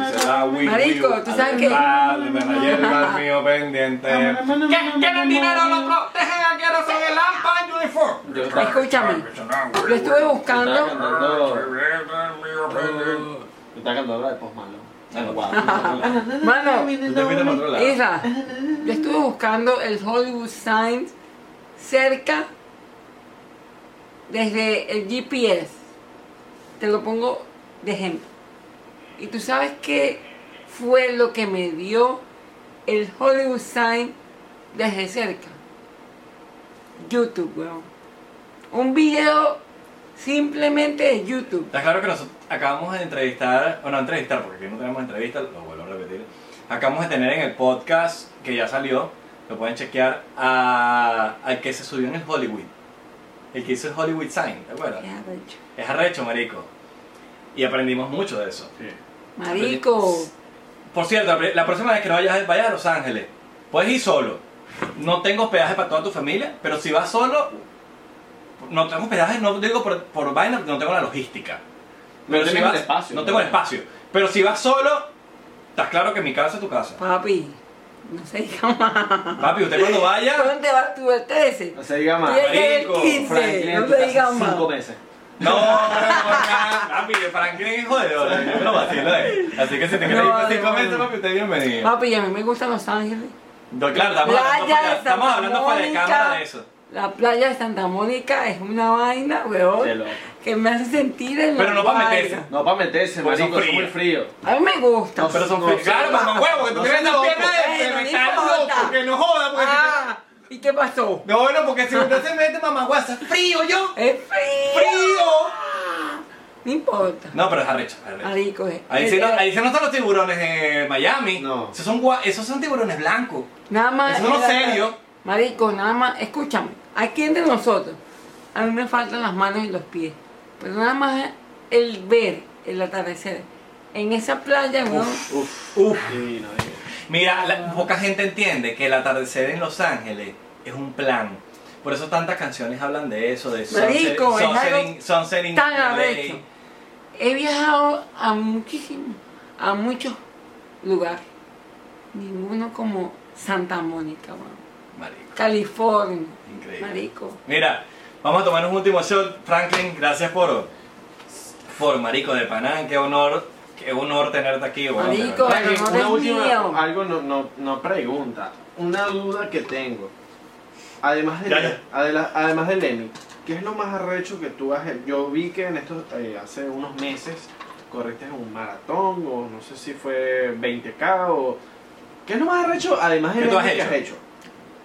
Marico, Wii, tú sabes que- Dale, lleva el mío pendiente. ¿Qué- ¿Quieren dinero? Lo protegen aquí ahora son el AMPA en uniforme. Escúchame, yo estuve buscando... Estaba cantando. Estaba cantando la de Post Malone. No. Wow. (laughs) Mano. Isra, yo estuve buscando el Hollywood Signs cerca desde el GPS. Te lo pongo de ejemplo. Y tú sabes qué fue lo que me dio el Hollywood Sign desde cerca. YouTube, weón. Un video simplemente de YouTube. Está claro que nosotros acabamos de entrevistar, o no entrevistar, porque aquí no tenemos entrevistas, lo vuelvo a repetir. Acabamos de tener en el podcast que ya salió, lo pueden chequear, a- al que se subió en el Hollywood. El que hizo el Hollywood Sign, ¿te acuerdas? Ya, arrecho. Es arrecho, marico. Y aprendimos mucho de eso. Marico. Por cierto, la próxima vez que no vayas, vayas a Los Ángeles, puedes ir solo. No tengo hospedaje para toda tu familia, pero si vas solo, no tengo hospedaje, no digo por, por vaina, porque no tengo la logística. No si vas- el espacio, No ¿no? tengo el espacio. Pero si vas solo, estás claro que mi casa es tu casa. Papi, no se diga más. Papi, usted cuando vaya, ¿Dónde vas tú el 13? No se diga Tú más. llegas el marico, 15. Franklin en No se diga más. cinco meses. no, no, no, papi, Franklin es jodedor, yo me lo vacilo, eh. Así que si te quieres ir por No, cinco no, meses, no. papi, usted es bienvenido. Papi, y a mí me gusta Los Ángeles. No, claro, estamos hablando, de estamos hablando de Mónica. cámara de eso. La playa de Santa Mónica es una vaina, weón, que me hace sentir en Pero no pa' vaina. meterse. No, para meterse, Porque son marico, son muy fríos. A mí me gusta. No, Pero son No, fríos. Claro, mamá huevo, que tú No tienes seas la pierna loco. de estás loco, que no joda, porque Ah, ¿y qué pasó? No, bueno, porque si usted se mete mamá guasa, frío yo, Es frío. frío. No importa. No, pero es arrecho. es arrecho. Marico, eh. Ahí sí, no, ahí sí no están los tiburones de Miami. No. Esos son, gua- esos son tiburones blancos. Nada más. Eso no es era- serio. Marico, nada más. Escúchame. Aquí entre nosotros. A mí me faltan las manos y los pies. Pero nada más el ver el atardecer en esa playa, weón. Uf, Uf. divino, divino. Mira, la- poca gente entiende que el atardecer en Los Ángeles es un plan. Por eso tantas canciones hablan de eso, de sunset, Marico, sunset algo in- sunset in tan arrecho. He viajado a muchísimos, a muchos lugares. Ninguno como Santa Mónica, weón. California. increíble. Marico. Mira, vamos a tomar un último shot. Franklin, gracias por, por Marico de Panán. Qué honor, qué honor tenerte aquí. de Marico, el honor una es última, mío. algo no, no, no pregunta, una duda que tengo. Además de, Ya, ya. adela- además de Lenny, ¿qué es lo más arrecho que tú has hecho? Yo vi que en estos, eh, hace unos meses corriste en un maratón, o no sé si fue 20k, o... ¿Qué es lo más arrecho además de ¿Qué tú has que has hecho?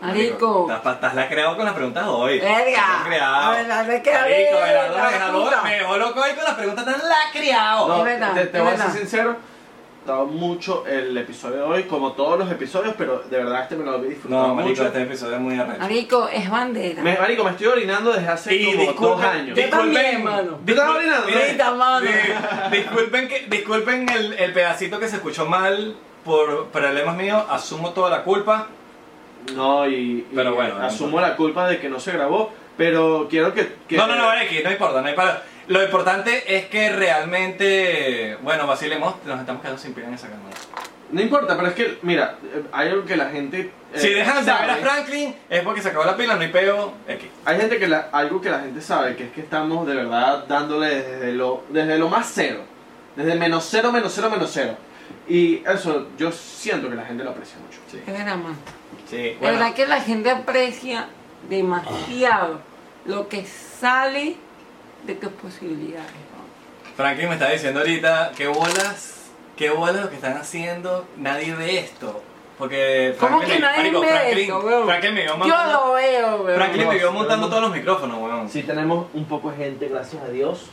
Marico. Estás, estás la creado con las preguntas hoy. Verga. Estás lacreado. A ver, a ver, ¿qué Marico, haré? Belardo La me dejó, me loco hoy con las preguntas tan lacreado. No, Es verdad, te, te es voy a ser verdad. sincero, estaba mucho el episodio de hoy, como todos los episodios, pero de verdad este me lo he disfrutado No, marico, mucho. este episodio es muy arrecho. Marico, es bandera. Me, marico, me estoy orinando desde hace Y como disculpen, dos años. Yo también, mano. ¿Tú estás orinando? Ahorita, mano. disculpen, que, disculpen el, el pedacito que se escuchó mal por problemas míos. Asumo toda la culpa. No, y, y Pero bueno, no asumo la culpa de que no se grabó, pero quiero que... que- No, no, no, X, no importa, no para. Lo importante es que realmente, bueno, vacilemos, nos estamos quedando sin pila en esa cámara. No importa, pero es que, mira, eh, hay algo que la gente... eh, si dejan de sabe. ver a Franklin, es porque se acabó la pila, no hay peo, X. Hay gente que la- algo que la gente sabe, que es que estamos de verdad dándole desde lo, desde lo más cero. Desde menos cero, menos cero, menos cero. Y eso yo siento que la gente lo aprecia mucho. Sí, Es verdad, mano. sí, Es bueno. verdad que la gente aprecia demasiado lo que sale de tus posibilidades. Franklin me está diciendo ahorita, qué bolas, qué bolas lo que están haciendo, nadie ve esto. Porque ¿Cómo que nadie marico, ve Franklin, esto, weón? Franklin me vio Yo montando, lo veo, weón. Franklin me vio montando todos los micrófonos, weón. Sí tenemos un poco de gente, gracias a Dios,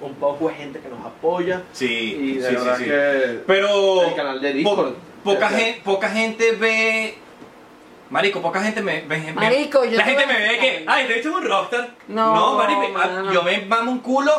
un poco de gente que nos apoya. Sí, Y de sí, verdad sí, sí. que... Pero El canal de Discord. po- poca, gente, poca gente ve. Marico, poca gente me ve. Marico, yo la te gente me ve que. Ay, te viste un rockstar. No, marico, mano. yo me mamo un culo.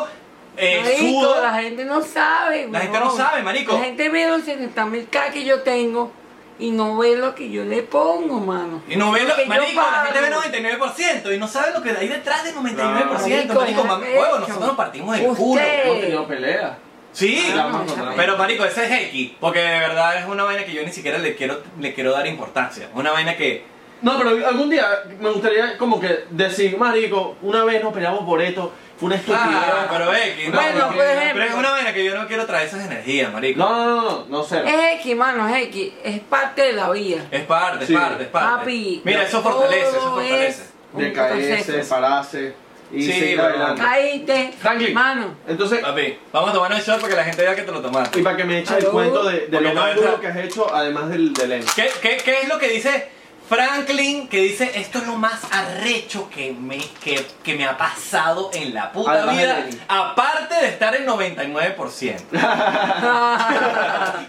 Eh, Marico, sudo. la gente no sabe. La gente no sabe, marico. La gente ve los 70 mil K que yo tengo y no ve lo que yo le pongo, mano. Y no ve lo, que yo marico, la gente ve pago. 99% y no sabe lo que hay detrás del 99%. Marico, mami, huevo, nosotros nos partimos el culo. Usted- Hemos tenido peleas. Sí, Ah, pero marico, ese es X, porque de verdad es una vaina que yo ni siquiera le quiero, le quiero dar importancia. Una vaina que No, pero algún día me gustaría como que decir, marico, una vez nos peleamos por esto, fue una estupidez. Ah, pero X, no, Bueno, porque- por ejemplo. pero es una vaina que yo no quiero traer esas energías, marico. No, no, no, no, no sé. Es X, mano, es X. Es parte de la vida. Es parte, Sí. es parte, es parte. Papi, Mira, eso fortalece, eso todo fortalece. es De caerse, proceso. pararse y Sí, seguir pero- adelante. Caíste, Franklin. mano. Entonces, Papi, vamos a tomar un shot para que la gente vea que te lo tomaste. y para que me eches el cuento de, de Porque lo no más entra- duro que has hecho, además del del N. ¿Qué, qué, qué es lo que dice Franklin? Que dice, esto es lo más arrecho que me, que, que me ha pasado en la puta Además de vida. Lenny. Aparte de estar en 99%.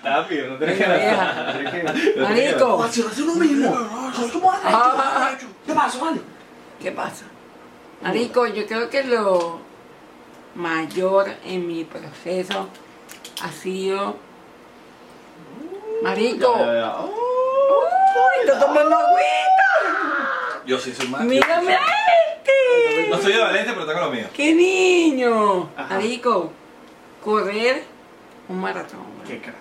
Papi, (laughs) no Venga, vieja. Marico. hace lo mismo. Ah. ¿Qué pasa, vale? ¿Qué pasa? Marico, yo creo que lo mayor en mi proceso ha sido. Marico. ¡Uy! ¡Estoy tomando agüita! Yo sí soy más. ¡Mírame a este! No soy de Valencia, pero tengo lo mío. ¡Qué niño! Ajá. Marico, correr un maratón. Qué crack.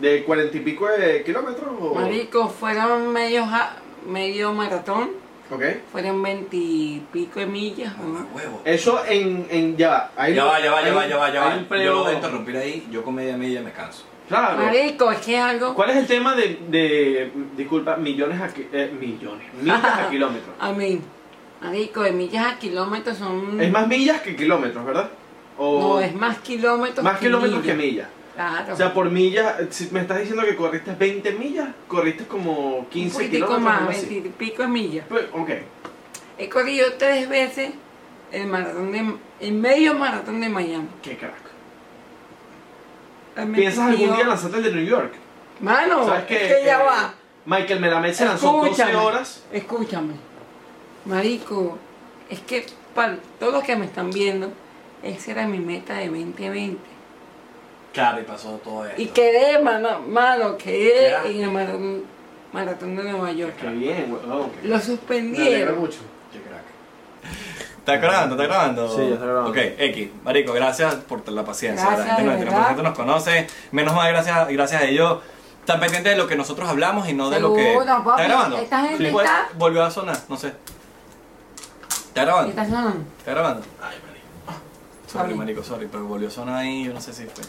¿De cuarenta y pico de kilómetros? o- Marico, fueron medio, ja- medio maratón, Ok. fueron veintipico de millas. ¿no? Mamá huevo. Eso en, en ya va. Hay Ya un- va, ya va, ya va, ya va, ya va. Yo lo voy a interrumpir ahí, yo con media milla me canso. Claro. Marico, es que es algo. ¿Cuál es el tema de, de disculpa, millones a eh, millones, millas a (laughs) kilómetros? A mí, marico, de millas a kilómetros son. Es más millas que kilómetros, ¿verdad? O No, es más kilómetros. más kilómetros que millas. Claro. O sea, por millas, si me estás diciendo que corriste 20 millas, corriste como un 15 poquitico kilómetros. más, algo así. veintipico de millas. Pues, ok. He corrido tres veces el maratón de. el medio maratón de Miami. Qué crack. Me ¿Piensas algún día lanzarte el de New York? Mano, ¿Sabes es qué? que ya Eh, va. Michael Melamed se lanzó 12 Escúchame, horas. Escúchame. Marico, es que para todos los que me están viendo, esa era mi meta de 2020. Claro, y pasó todo esto. Y quedé, mano, mano quedé en el maratón, maratón de Nueva York. Qué bien. Lo Me alegra suspendieron. mucho. Qué crack. ¿Está grabando? ¿Está grabando? Sí, ya está grabando. Ok, X. Marico, gracias por la paciencia. Gracias, la gente de 99% verdad. nos conoce. Menos mal, gracias, gracias a ellos. Están pendientes de lo que nosotros hablamos y no de lo que. ¿Está grabando? Esta gente Sí, pues, está- Volvió a sonar, no sé. ¿Está grabando? ¿Qué está sonando? ¿Está grabando? Ay, marico. Sorry, marico, sorry, pero volvió a sonar ahí, yo no sé si fue.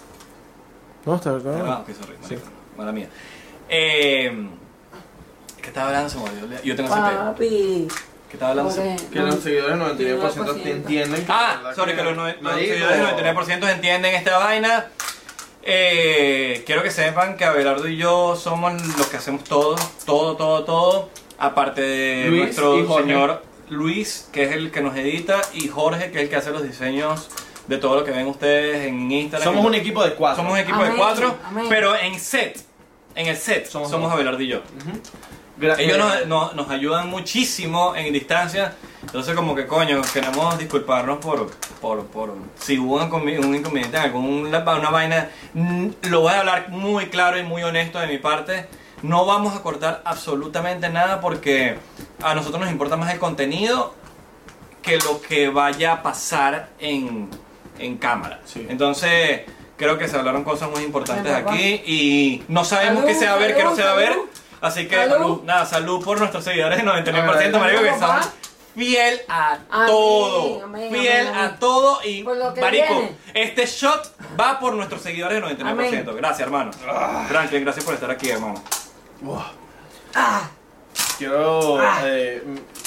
No, está ¿Está grabando? Ok, sorry, marico. Mala mía. Eh, ¿Qué estaba hablando? Se me olvidó. Yo tengo ese. Papi. ¿Qué estaba hablando? Que los seguidores 99% te 99%. entienden. que Ah, verdad sorry, que los, nue- los seguidores del 99% entienden esta vaina. Eh, quiero que sepan que Abelardo y yo somos los que hacemos todo, todo, todo, todo. Aparte de Luis nuestro señor Luis, que es el que nos edita, y Jorge, que es el que hace los diseños de todo lo que ven ustedes en Instagram. Somos un equipo de cuatro. Somos un equipo de Amén, cuatro, amén. pero en set, en el set, somos, Somos. Abelardo y yo. Gra- Ellos eh, nos, nos- nos ayudan muchísimo en distancia. Entonces, como que coño, queremos disculparnos por, por, por si hubo un, un inconveniente en algún la- una vaina. Mm, Lo voy a hablar muy claro y muy honesto de mi parte. No vamos a cortar absolutamente nada porque a nosotros nos importa más el contenido que lo que vaya a pasar en, en cámara. Sí. Entonces, creo que se hablaron cosas muy importantes aquí y no sabemos qué se va a ver, qué no se va a ver. Así que, Salud. salud. nada, salud por nuestros seguidores del 99%, Salud, marico, que papá. son fiel a Amén, todo. amén, fiel amén, a todo y, marico, viene. este shot va por nuestros seguidores del 99%. Amén. Gracias, hermano. Ah. Franklin, gracias por estar aquí, hermano. Ah, Quiero. Ah. eh,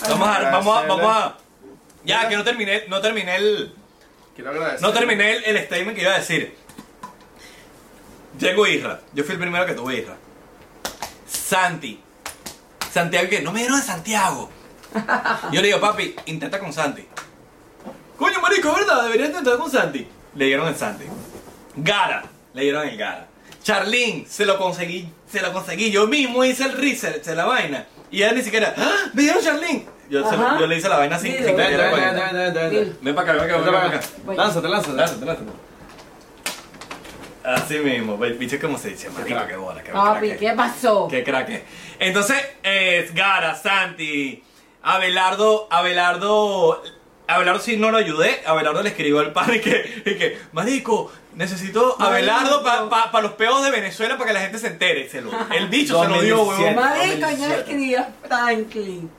Vamos a, vamos a, vamos a. Ya, que no terminé, no terminé el. Quiero agradecer. No terminé el, el statement que iba a decir. Llegó Isra. Yo fui el primero que tuve Isra. Santi. Santiago, que no me dieron de Santiago. Yo le digo, papi, intenta con Santi. Coño, marico, ¿verdad? Deberías intentar con Santi. Le dieron el Santi. Gara. Le dieron el Gara. Charlene, se lo conseguí, se lo conseguí. Yo mismo hice el research de la vaina. Y ella ni siquiera, ¡Ah! ¡Me dieron Charlene! Yo, se le hice la vaina sin, Ven, para acá, ven para acá, ven para acá. Voy. Lánzate, lánzate. Lánzate, lánzate. Así mismo, viste cómo se dice, marico, qué bola, qué papi, crack. ¿qué pasó? Qué crack. Entonces, eh, Gara, Santi, Abelardo, Abelardo, Abelardo sí no lo ayudé, Abelardo le escribió al padre que, y que, marico, necesito Marico. Abelardo para los peos de Venezuela para que la gente se entere. Se lo, el bicho se lo dio, 2017. huevón. Marico, yo 2017. le escribí a Franklin.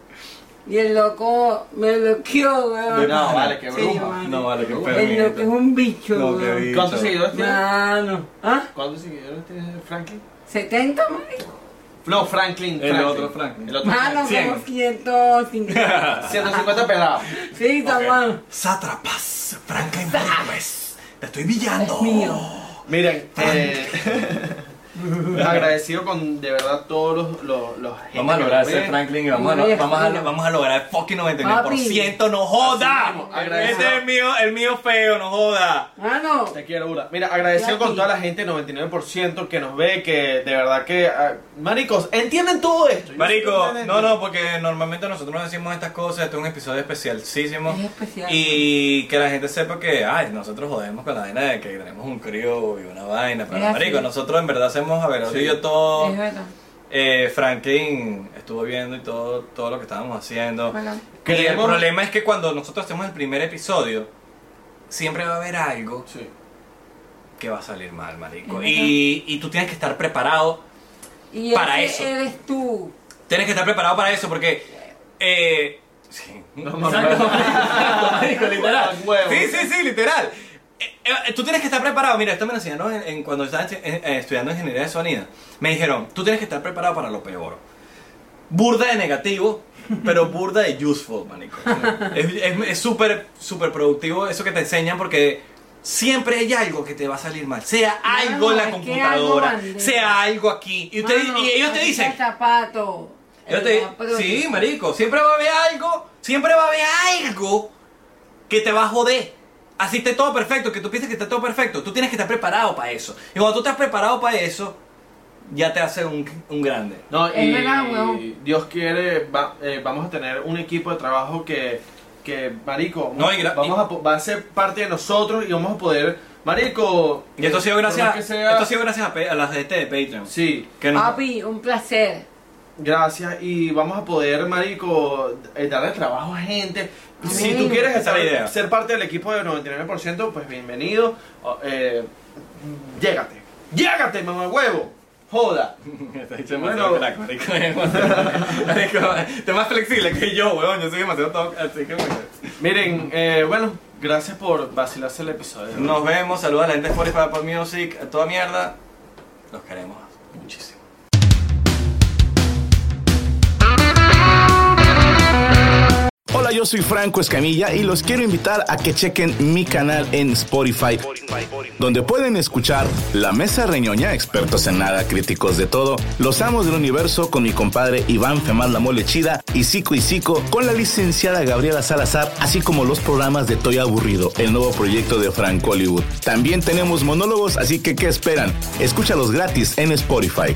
Y el loco me bloqueó, weón. No, vale, qué Sí, bruja. mano. No, vale, qué El enfermito. loco es un bicho, No, weón. bicho. ¿Cuántos seguidores tiene? Mano. ¿Ah? ¿Cuántos seguidores tiene Franklin? ¿70, marico? No, Franklin. El Franklin. otro Franklin. El otro Mano, como 150. 150 pelados. Sí, está Ok. mano. Sátrapas, Franklin Rodríguez, te estoy villando. Es mío. Miren, eh, (laughs) (laughs) agradecido con de verdad todos los, los, los gente Vamos a lograr ese. Franklin y vamos a, vamos a, vamos a lograr el fucking 99%, no Así joda. mismo. Este es el mío, el mío feo, no joda. Mano. Te quiero, Bura. Mira, agradecido con toda la gente, 99% que nos ve, que de verdad que... ah, maricos, entienden todo esto. Yo Marico, no, no, porque normalmente nosotros no decimos estas cosas, este es un episodio especialísimo. Es especial. Y que la gente sepa que, ay, nosotros jodemos con la vaina de que tenemos un crío y una vaina. Pero, marico, nosotros en verdad hacemos, a ver, Sí. yo todo. Es verdad. Eh, Franklin estuvo viendo y todo, todo lo que estábamos haciendo. Bueno. Y el problema es que cuando nosotros hacemos el primer episodio, siempre va a haber algo Sí. que va a salir mal, marico. Y, y tú tienes que estar preparado. Y Para ese eso. eres tú. Tienes que estar preparado para eso porque... Eh, sí. No, no, Exacto. no. Exacto, (laughs) marico, literal. Huevo. Sí, sí, sí, literal. Eh, eh, tú tienes que estar preparado. Mira, esto me lo enseñaron en- en- cuando estaba en- eh, estudiando ingeniería de sonido. Me dijeron, tú tienes que estar preparado para lo peor. Burda de negativo, pero burda de useful, manico. Es súper, súper productivo eso que te enseñan porque siempre hay algo que te va a salir mal. Sea algo en la algo computadora, bandeja. sea algo aquí. Y, usted- Mano, y ellos te dicen, el zapato. te- El zapato. sí, marico, siempre va a haber algo, siempre va a haber algo que te va a joder. Así esté todo perfecto, que tú pienses que está todo perfecto, tú tienes que estar preparado para eso. Y cuando tú estás preparado para eso, ya te hace un, un grande. No, y. Dios quiere, va- eh, vamos a tener un equipo de trabajo que, que marico, No, y vamos a, va a ser parte de nosotros y vamos a poder, marico... Y esto ha sido gracias, sea- esto ha sido gracias a, a las de este de Patreon. Sí, Que nos- Papi, un placer. Gracias y vamos a poder, marico, eh, darle trabajo a gente. Si tú quieres Esa es la estar- idea. ser parte del equipo del 99%, pues bienvenido. Oh, Eh, llégate, llégate, mamá huevo. Joda. (laughs) Está dicho Bueno. crack, marico. (laughs) Más flexible que yo, weón. Yo soy demasiado top, así que bueno. Miren, eh, bueno, gracias por vacilarse el episodio. Nos vemos, saludos a la gente de Spotify, Apple Music, toda mierda. Los queremos Hola, yo soy Franco Escamilla y los quiero invitar a que chequen mi canal en Spotify, donde pueden escuchar La Mesa Reñoña, expertos en nada, críticos de todo, Los Amos del Universo con mi compadre Iván Femán La Mole Chida y Cico y Cico con la licenciada Gabriela Salazar, así como los programas de Toy Aburrido, el nuevo proyecto de Franco Hollywood. También tenemos monólogos, así que ¿qué esperan? Escúchalos gratis en Spotify.